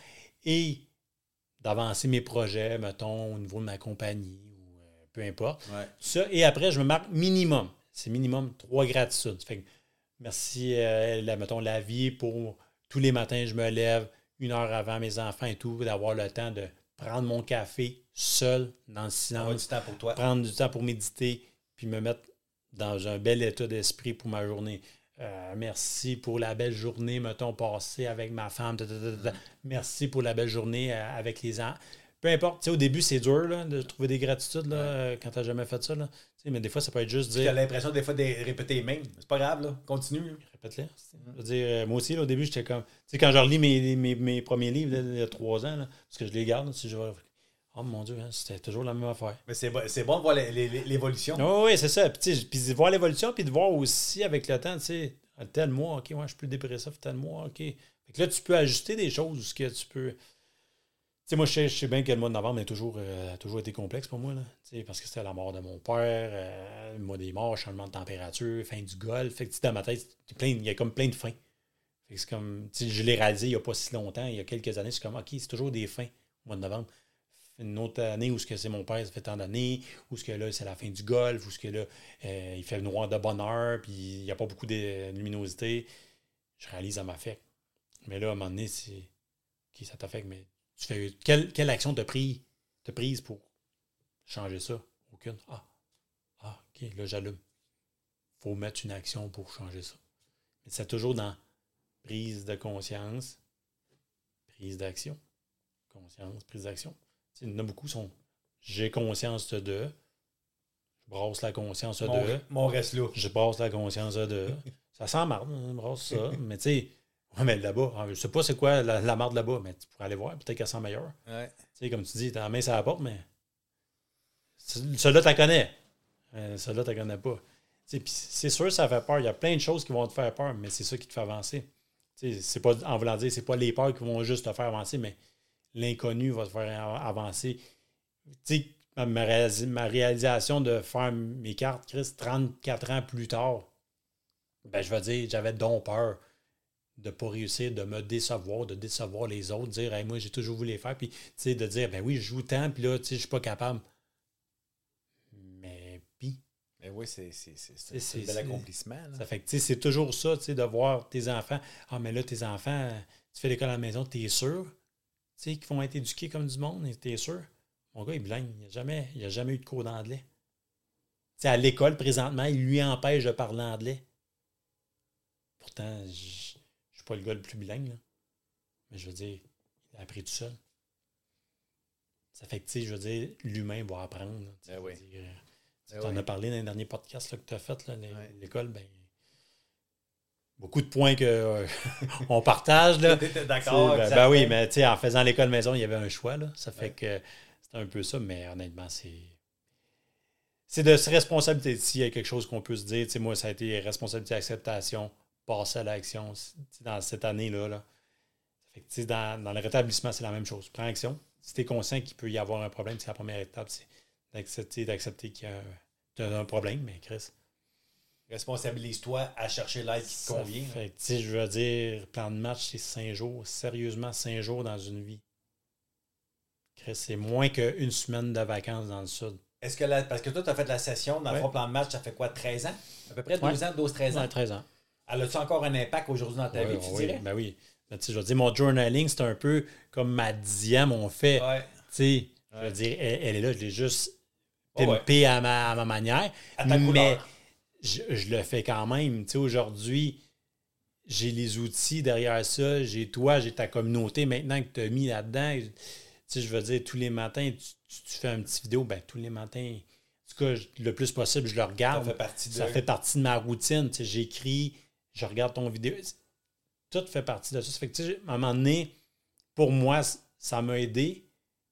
et d'avancer mes projets, mettons, au niveau de ma compagnie ou euh, peu importe. Ouais. Ça, et après, je me marque minimum. C'est minimum trois gratitudes. Fait que merci, euh, la, mettons, la vie pour tous les matins, je me lève une heure avant mes enfants et tout, d'avoir le temps de prendre mon café seul, dans le silence, du temps pour toi. prendre du temps pour méditer, puis me mettre dans un bel état d'esprit pour ma journée. Euh, merci pour la belle journée, mettons, passée avec ma femme. ta, ta, ta, ta. Merci pour la belle journée euh, avec les enfants. Peu importe. Tu sais, au début, c'est dur là, de trouver des gratitudes là, euh, quand tu n'as jamais fait ça. Là. Mais des fois, ça peut être juste Tu as dire. l'impression des fois de répéter les mêmes. C'est pas grave, là. Continue. là. Répète-le. Je veux dire, euh, moi aussi, là, au début, j'étais comme. Tu sais, quand je relis mes, mes, mes premiers livres, là, il y a trois ans, là, parce que je les garde, si je vais. Oh mon Dieu, hein, c'était toujours la même affaire. Mais c'est bon, c'est bon de voir l'évolution. Oh, oui, c'est ça. Puis, puis de voir l'évolution, puis de voir aussi avec le temps, tu sais, tel mois, OK, ouais, je suis plus dépressif, tel mois, OK. Fait que là, tu peux ajuster des choses ce que tu peux. Tu sais, moi, je sais, je sais bien que le mois de novembre a toujours, euh, toujours été complexe pour moi, là. Tu sais, parce que c'était la mort de mon père, euh, le mois des morts, changement de température, fin du golf. Fait que, dans ma tête, il y a comme plein de fins. Fait que c'est comme, je l'ai réalisé il n'y a pas si longtemps, il y a quelques années, c'est comme, OK, c'est toujours des fins au mois de novembre une autre année où ce que c'est mon père, ça fait tant d'années, où ce que là, c'est la fin du golf, où ce que là, euh, il fait noir de bonne heure, puis il n'y a pas beaucoup de luminosité. Je réalise, ça m'affecte. Mais là, à un moment donné, c'est. OK, ça t'affecte, mais tu fais. Quelle, quelle action t'as pris, prise pour changer ça? Aucune. Ah. Ah, OK, là, j'allume. faut mettre une action pour changer ça. Mais c'est toujours dans prise de conscience, prise d'action. Conscience, prise d'action. Il y en a beaucoup qui sont j'ai conscience de, je brasse la conscience de, Mon, mon reste là. je brasse la conscience de. (laughs) Ça sent marde, hein, brasse ça. mais tu sais, ouais, mais là-bas, je sais pas c'est quoi la, la marde là-bas, mais tu pourrais aller voir, peut-être qu'elle sent meilleure. Ouais. Tu sais, comme tu dis, t'as la main sur la porte, mais ce- celui-là, tu connais. Euh, celui-là, tu connais pas. C'est sûr, ça fait peur. Il y a plein de choses qui vont te faire peur, mais c'est ça qui te fait avancer. C'est pas, en voulant dire, c'est pas les peurs qui vont juste te faire avancer, mais l'inconnu va te faire avancer. Tu sais, ma, ma réalis- ma réalisation de faire mes cartes, Chris, 34 ans plus tard, ben, je vais dire, j'avais donc peur de ne pas réussir, de me décevoir, de décevoir les autres, de dire, Hey, moi, j'ai toujours voulu les faire, puis tu sais, de dire, ben oui, je joue tant, puis là, tu sais, je suis pas capable. Mais, puis, Mais oui, c'est un bel accomplissement. là. ça fait que, tu sais, c'est toujours ça, tu sais, de voir tes enfants. Ah, mais là, tes enfants, tu fais l'école à la maison, t'es sûr, tu sais, qu'ils vont être éduqués comme du monde, t'es sûr. Mon gars, il est bilingue, il n'a jamais, il a jamais eu de cours d'anglais. Tu sais, à l'école, présentement, il lui empêche de parler anglais. Pourtant, je je suis pas le gars le plus bilingue, là. Mais je veux dire, il a appris tout seul. Ça fait que, tu sais, je veux dire, l'humain va apprendre. là, tu oui. tu en oui. as parlé dans les derniers podcasts là, que tu as fait, Ouais. l'école, ben, beaucoup de points que euh, (laughs) on partage. Là. (laughs) D'accord? ben, ben oui, mais en faisant l'école maison, il y avait un choix. Là. Ça fait Ouais. que c'est un peu ça, mais honnêtement, c'est. C'est de se responsabiliser. S'il y a quelque chose qu'on peut se dire, moi, ça a été responsabilité, acceptation, passer à l'action dans cette année-là. Là. Fait que, dans, dans le rétablissement, c'est la même chose. Prends action. Si tu es conscient qu'il peut y avoir un problème, c'est la première étape, c'est d'accepter, d'accepter qu'il y a as un problème, mais Chris. Responsabilise-toi à chercher l'aide qui te convient. fait que, je veux dire, plan de match, c'est cinq jours. Sérieusement, cinq jours dans une vie. C'est moins qu'une semaine de vacances dans le sud. Est-ce que la- parce que toi, tu as fait la session, dans le Ouais. fond, plan de match, ça fait quoi, 13 ans? À peu près 12 Ouais. ans, 12-13 ans? Ouais, 13 ans. Elle a-tu encore un impact aujourd'hui dans ta vie, tu ouais, dirais? Ben oui. Sais, je veux dire, mon journaling, c'est un peu comme ma dixième, on fait. Je veux dire, elle, elle est là, je l'ai juste Ouais, ouais. pimpé à, ma, à ma manière. À ta mais couleur. Je, je le fais quand même. Tu sais, aujourd'hui, j'ai les outils derrière ça. J'ai toi, j'ai ta communauté maintenant que tu as mis là-dedans. Tu sais, je veux dire, tous les matins, tu, tu- tu fais un petit vidéo. Ben, tous les matins, en tout cas, le plus possible, je le Ça regarde. fait partie de... Ça fait partie de ma routine. Tu sais, J'écris, je regarde ton vidéo. Tout fait partie de ça. Ça fait que, tu sais, à un moment donné, pour moi, ça m'a aidé.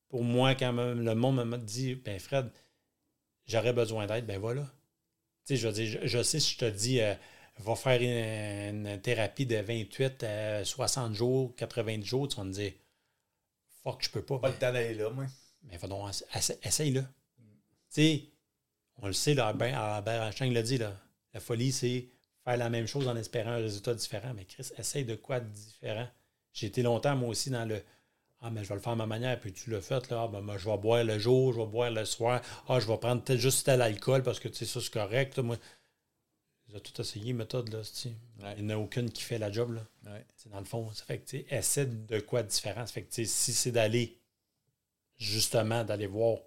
Pour moi, quand me- le monde m'a dit, ben Fred, j'aurais besoin d'aide, ben voilà. Tu sais, je veux dire, je, je sais si je te dis, euh, va faire une, une thérapie de 28 à 60 jours, 90 jours, tu vas me dire, fuck, je peux pas. Pas le temps d'aller là, moi. Mais va donc, essa- essaye-le. Tu sais, on le sait, là, Albert, Albert Einstein l'a dit, là, la folie, c'est faire la même chose en espérant un résultat différent. Mais Chris, essaye de quoi de différent? J'ai été longtemps, moi aussi, dans le Ah, mais je vais le faire à ma manière, puis tu l'as fait, là, Ah, ben, moi, je vais boire le jour, je vais boire le soir, ah, je vais prendre peut-être juste tel alcool parce que tu sais, ça, c'est correct. moi, j'ai tout essayé, méthode, là, tu sais. Ouais. Il n'y en a aucune qui fait la job, là. Ouais. C'est dans le fond. Ça fait que, tu sais, essaie de quoi de différent. Ça fait que, tu sais, si c'est d'aller, justement, d'aller voir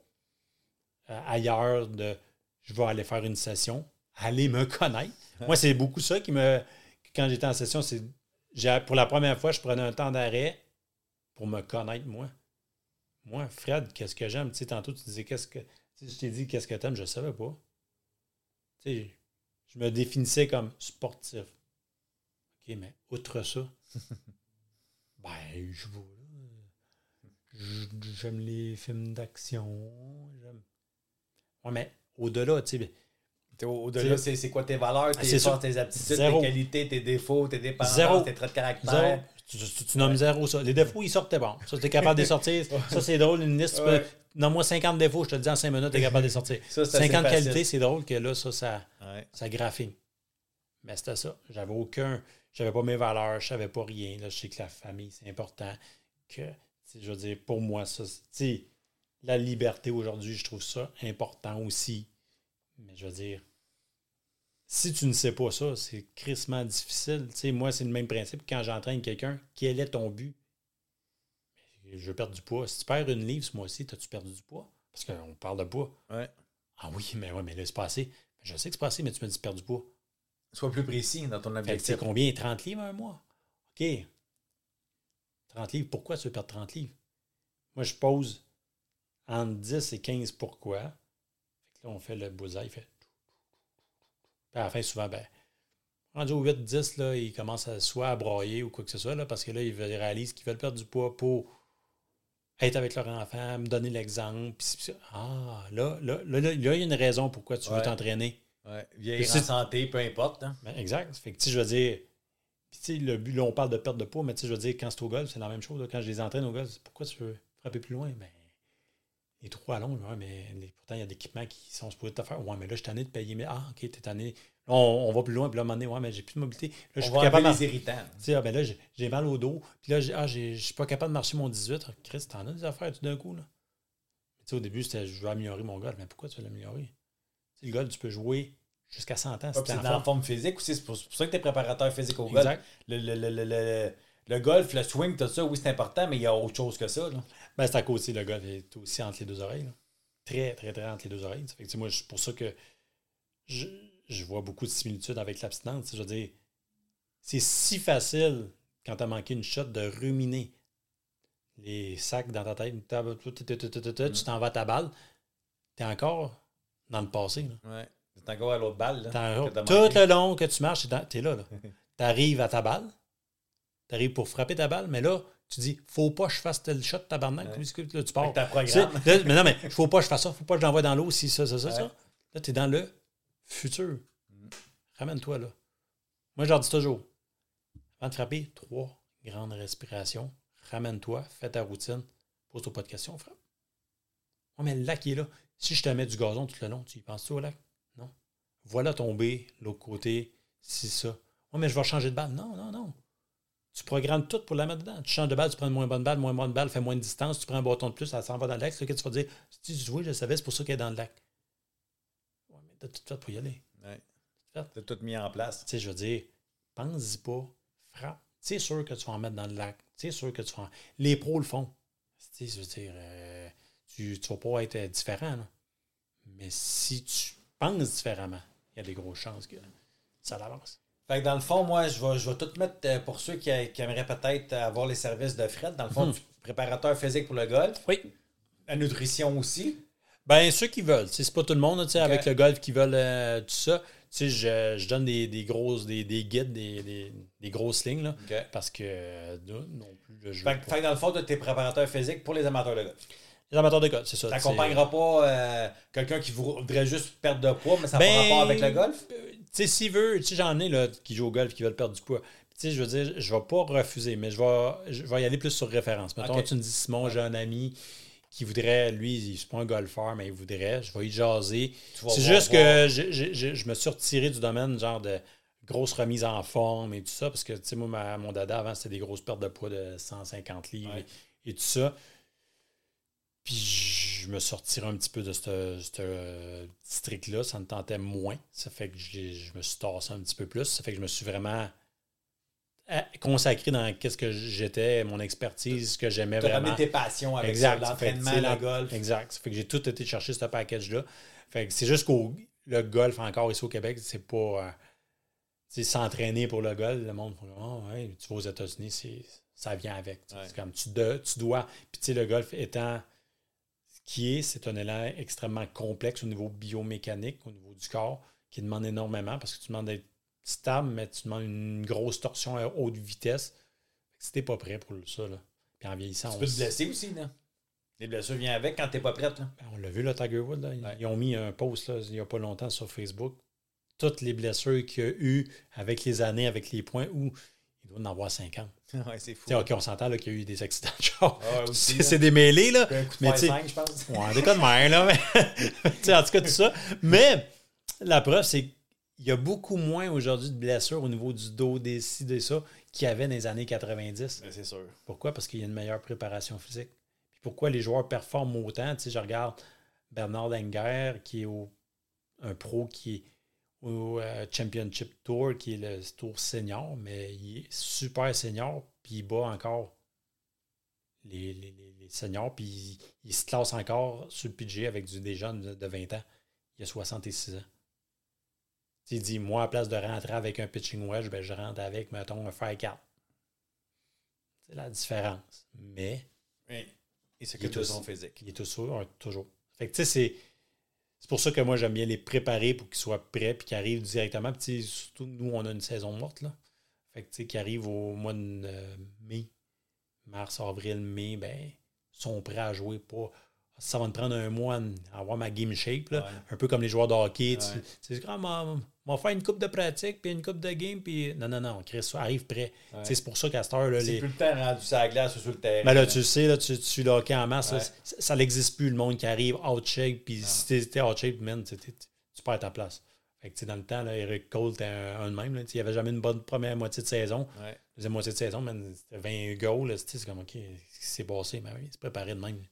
euh, ailleurs, de je vais aller faire une session, aller me connaître. Moi, c'est beaucoup ça qui me. Quand j'étais en session, c'est. Pour la première fois, je prenais un temps d'arrêt pour me connaître, moi. Moi, Fred, qu'est-ce que j'aime? Tu sais, tantôt, tu disais qu'est-ce que. tu sais, je t'ai dit qu'est-ce que t'aimes, je ne savais pas. Tu sais, je me définissais comme sportif. OK, mais outre ça, (laughs) ben, je. Je- J'aime les films d'action. J'aime. Ouais, mais au-delà, tu sais, Au-delà, C'est- quoi tes valeurs, Ah, tes sûr. forces, tes aptitudes, Zéro. tes qualités, tes défauts, tes dépendances, tes traits de caractère? Zéro. Tu, tu- tu nommes zéro ça. Les défauts, ils sortent, t'es bon. Ça, t'es capable de les (laughs) sortir. Ça, c'est drôle. Une liste, tu peux- Ouais. Nomme-moi 50 défauts, je te le dis en 5 minutes, t'es capable de les sortir. Ça, c'est assez 50 facile. qualités, c'est drôle que là, ça, ça, Ouais. ça graphine. Mais c'était ça. J'avais aucun. J'avais pas mes valeurs, je savais pas rien. Là, je sais que la famille, c'est important. Que, tu je veux dire, pour moi, ça, tu la liberté aujourd'hui, je trouve ça important aussi. Mais je veux dire, si tu ne sais pas ça, c'est crissement difficile. Tu sais, moi, c'est le même principe quand j'entraîne quelqu'un. Quel est ton but? Je veux perdre du poids. Si tu perds une livre ce mois-ci, as-tu perdu du poids? Parce qu'on parle de poids. Ouais. Ah oui, mais ouais, mais là, c'est pas assez. Je sais que c'est pas assez, mais tu me dis perds du poids. Sois plus précis dans ton que c'est objectif. combien? 30 livres un mois? OK. 30 livres, pourquoi tu veux perdre 30 livres? Moi, je pose entre 10 et 15 pourquoi. Fait que là, on fait le bullseye, il fait. Puis à la fin, souvent, ben, rendu au 8-10, là, ils commencent à, soit à broyer ou quoi que ce soit, là, parce que là, ils réalisent qu'ils veulent perdre du poids pour être avec leur enfant, me donner l'exemple. Ah, là, là, là, là, il y a une raison pourquoi tu veux t'entraîner. Ouais. Vieillir C'est- en santé, peu importe. hein. Ben, exact. Fait que, je veux dire, puis, tu sais, le but, là, on parle de perte de poids, mais tu sais, je veux dire, quand c'est au golf, c'est la même chose. là. Quand je les entraîne au golf, c'est pourquoi tu veux frapper plus loin? Ben, les trous à long, ouais, mais les- pourtant, il y a des équipements qui sont supposés te faire. Ouais, mais là, je suis tanné de payer. Mais, ah, ok, t'es tanné. Là, on, on va plus loin, puis là, à un moment donné, ouais, mais j'ai plus de mobilité. Là, je suis plus capable les irritants. tu sais, ah, ben là, j'ai- mal au dos. Puis là, ah, je suis pas capable de marcher mon 18. Ah, Chris, t'en as des affaires tout d'un coup, là. Tu sais, au début, c'était je veux améliorer mon golf. Mais pourquoi tu veux l'améliorer? Le golf, tu peux jouer jusqu'à 100 ans. C'est en dans la forme. physique aussi. C'est pour, ça que tu es préparateur physique au golf. Exact. Le, le, le, le, le- le golf, le swing, tout ça, oui, c'est important, mais il y a autre chose que ça. Là. Ben, c'est à cause aussi, le golf est aussi entre les deux oreilles. là. Très, très, très entre les deux oreilles. Ça fait que, moi, c'est pour ça que je, je vois beaucoup de similitudes avec l'abstinence. Je veux dire, c'est si facile quand tu as manqué une shot de ruminer les sacs dans ta tête. Tu t'en vas à ta balle. Tu es encore dans le passé. là. Ouais. C'est encore à l'autre balle. Là, T'es que tout le long que tu marches, tu es là. (laughs) Tu arrives à ta balle. Tu arrives pour frapper ta balle, mais là, tu dis, faut pas que je fasse tel shot, tabarnak. Ouais. Là, tu pars. Tu sais, programme. là, mais non, mais faut pas que je fasse ça, faut pas que je l'envoie dans l'eau, si ça, ça, ça, Ouais. ça. Là, tu es dans le futur. Mm. Ramène-toi là. Moi, je leur dis toujours, avant de frapper, trois grandes respirations. Ramène-toi, fais ta routine, pose-toi pas de questions, frappe. Ouais, mais le lac, il est là. Si je te mets du gazon tout le long, tu y penses-tu au lac? Non. Voilà tomber, l'autre côté, si ça. Ouais, mais je vais changer de balle. Non, non, non. Tu programmes tout pour la mettre dedans. Tu changes de balle, tu prends une moins bonne balle, moins bonne balle, fais moins de distance, tu prends un bâton de plus, ça s'en va dans le lac. C'est que tu vas dire, si tu vois, je savais, c'est pour ça qu'elle est dans le lac. Ouais, mais t'as tout fait pour y aller. Ouais. T'as tout mis en place. Tu sais, je veux dire, pense-y pas, frappe. C'est sûr que tu vas en mettre dans le lac. C'est sûr que tu vas en... Les pros le font. Tu sais, je veux dire, euh, tu ne vas pas être euh, différent. là. Mais si tu penses différemment, il y a des grosses chances que ça l'avance. Fait que dans le fond, moi, je vais, je vais tout mettre euh, pour ceux qui, qui aimeraient peut-être avoir les services de Fred. Dans le fond, du préparateur physique pour le golf. Oui. La nutrition aussi. Ben, ceux qui veulent. C'est pas tout le monde, tu sais, Ok. avec le golf qui veulent euh, tout ça. Tu sais, je, je donne des, des grosses, des, des guides, des, des, des grosses lignes, là, parce que euh, non plus, je Fait, que dans le fond, tu es préparateur physique pour les amateurs de golf. Les amateurs de golf, c'est ça. Tu n'accompagneras pas euh, quelqu'un qui voudrait juste perdre de poids, mais ça n'a Ben, pas rapport avec le golf? Euh, Tu sais, s'il veut, tu sais, j'en ai là, qui jouent au golf qui veulent perdre du poids. Tu sais, je veux dire, je vais pas refuser, mais je vais, je vais y aller plus sur référence. Mettons, Ok. tu me dis, Simon, j'ai un ami qui voudrait, lui, c'est pas un golfeur, mais il voudrait, je vais y jaser. C'est voir- juste que je, je- je- je me suis retiré du domaine, genre de grosse remise en forme et tout ça, parce que, tu sais, moi, ma- mon dada avant, c'était des grosses pertes de poids de 150 livres Ouais. et, et tout ça. Puis je me retiré un petit peu de ce district-là. Ça me tentait moins. Ça fait que je me suis tassé un petit peu plus. Ça fait que je me suis vraiment euh, consacré dans qu'est-ce que j'étais, mon expertise, ce que j'aimais vraiment. tes passions avec l'entraînement, le la- golf. Exact. Ça fait que j'ai tout été chercher ce package-là. Fait que c'est juste qu'au le golf, encore ici au Québec, c'est pas. euh, s'entraîner pour le golf, le monde, oh, ouais, tu vas aux États-Unis, c'est- ça vient avec. Ouais. C'est comme tu, de- tu dois. Puis tu sais, le golf étant qui est, c'est un élan extrêmement complexe au niveau biomécanique, au niveau du corps, qui demande énormément parce que tu demandes d'être stable, mais tu demandes une grosse torsion à haute vitesse. Si t'es pas prêt pour ça, là. Puis en vieillissant, Tu on peux te blesser aussi, là. Les blessures viennent avec quand t'es pas prête, là. ben, On l'a vu, le Tiger Woods. là. Ils, Ouais. ils ont mis un post là, il n'y a pas longtemps sur Facebook. Toutes les blessures qu'il y a eu avec les années, avec les points, où doit en avoir 50. (laughs) ouais, c'est fou. OK, on s'entend qu'il y a eu des accidents de char. Ah, aussi, c'est c'est démêlé, là. Un coup de Mais tu je pense. (laughs) Ouais, des cas de mer, là. Mais, (laughs) en tout cas, tout ça. Mais la preuve, c'est qu'il y a beaucoup moins aujourd'hui de blessures au niveau du dos, des ci, des ça, qu'il y avait dans les années 90. Ben, c'est sûr. Pourquoi? Parce qu'il y a une meilleure préparation physique. Puis pourquoi les joueurs performent autant? Tu sais, je regarde Bernard Langer, qui est au, un pro qui est au euh, Championship Tour, qui est le tour senior, mais il est super senior, puis il bat encore les, les- les- seniors, puis il, il se classe encore sur le PG avec du, des jeunes de, de 20 ans. Il a 66 ans. Il dit, moi, à place de rentrer avec un pitching wedge, ben, je rentre avec, mettons, un 4. C'est la différence. Mais Oui. Et est que son physique. il est toujours. toujours. Fait que, tu sais, c'est. C'est pour ça que moi, j'aime bien les préparer pour qu'ils soient prêts puis qu'ils arrivent directement. Puis, surtout, nous, on a une saison morte, là. Fait que, tu sais, qui arrivent au mois de euh, mai, mars, avril, mai, ben, sont prêts à jouer pas. Ça va me prendre un mois à avoir ma game shape, là. Ouais. Un peu comme les joueurs de hockey. Ouais. Tu comme, on va faire une coupe de pratique puis une coupe de game. Puis, non, non, non, Chris, arrive prêt. Ouais. C'est pour ça qu'à cette heure, là, C'est les, plus le temps rendu sur la glace ou sur le terrain. mais là, tu sais, là, tu, tu hockey en masse, Ouais. ça, ça n'existe plus, le monde qui arrive out shape, puis si t'es- t'es out shape, man, tu, t'es- tu perds ta place. Fait que, dans le temps, là, Eric Cole était un, un de même. là, il n'y avait jamais une bonne première moitié de saison. Ouais. Deuxième moitié de saison, man, c'était 20 goals. là, C'est comme, OK, s'est passé? Mais oui, c'est préparé de même.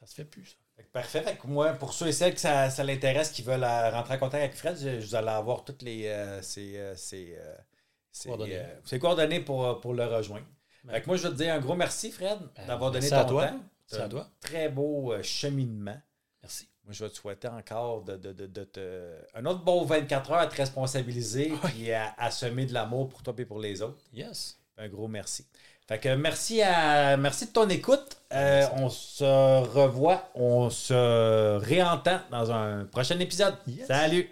Ça se fait plus, ça. Parfait. Fait que moi, pour ceux et celles que ça, ça l'intéresse, qui veulent euh, rentrer en contact avec Fred, je, vous allez avoir toutes les euh, ces, euh, ces, ces, Coordonnées. euh, ces coordonnées pour, pour le rejoindre. Fait que moi, je veux te dire un gros merci, Fred, Ben, d'avoir donné ton à toi. temps. C'est à toi. Très beau cheminement. Merci. Moi, je vais te souhaiter encore de, de, de, de te... un autre beau 24 heures à te responsabiliser et à, à semer de l'amour pour toi et pour les autres. Yes. Un gros merci. Fait que merci à merci de ton écoute. Euh, on se revoit, on se réentend dans un prochain épisode. Yes. Salut!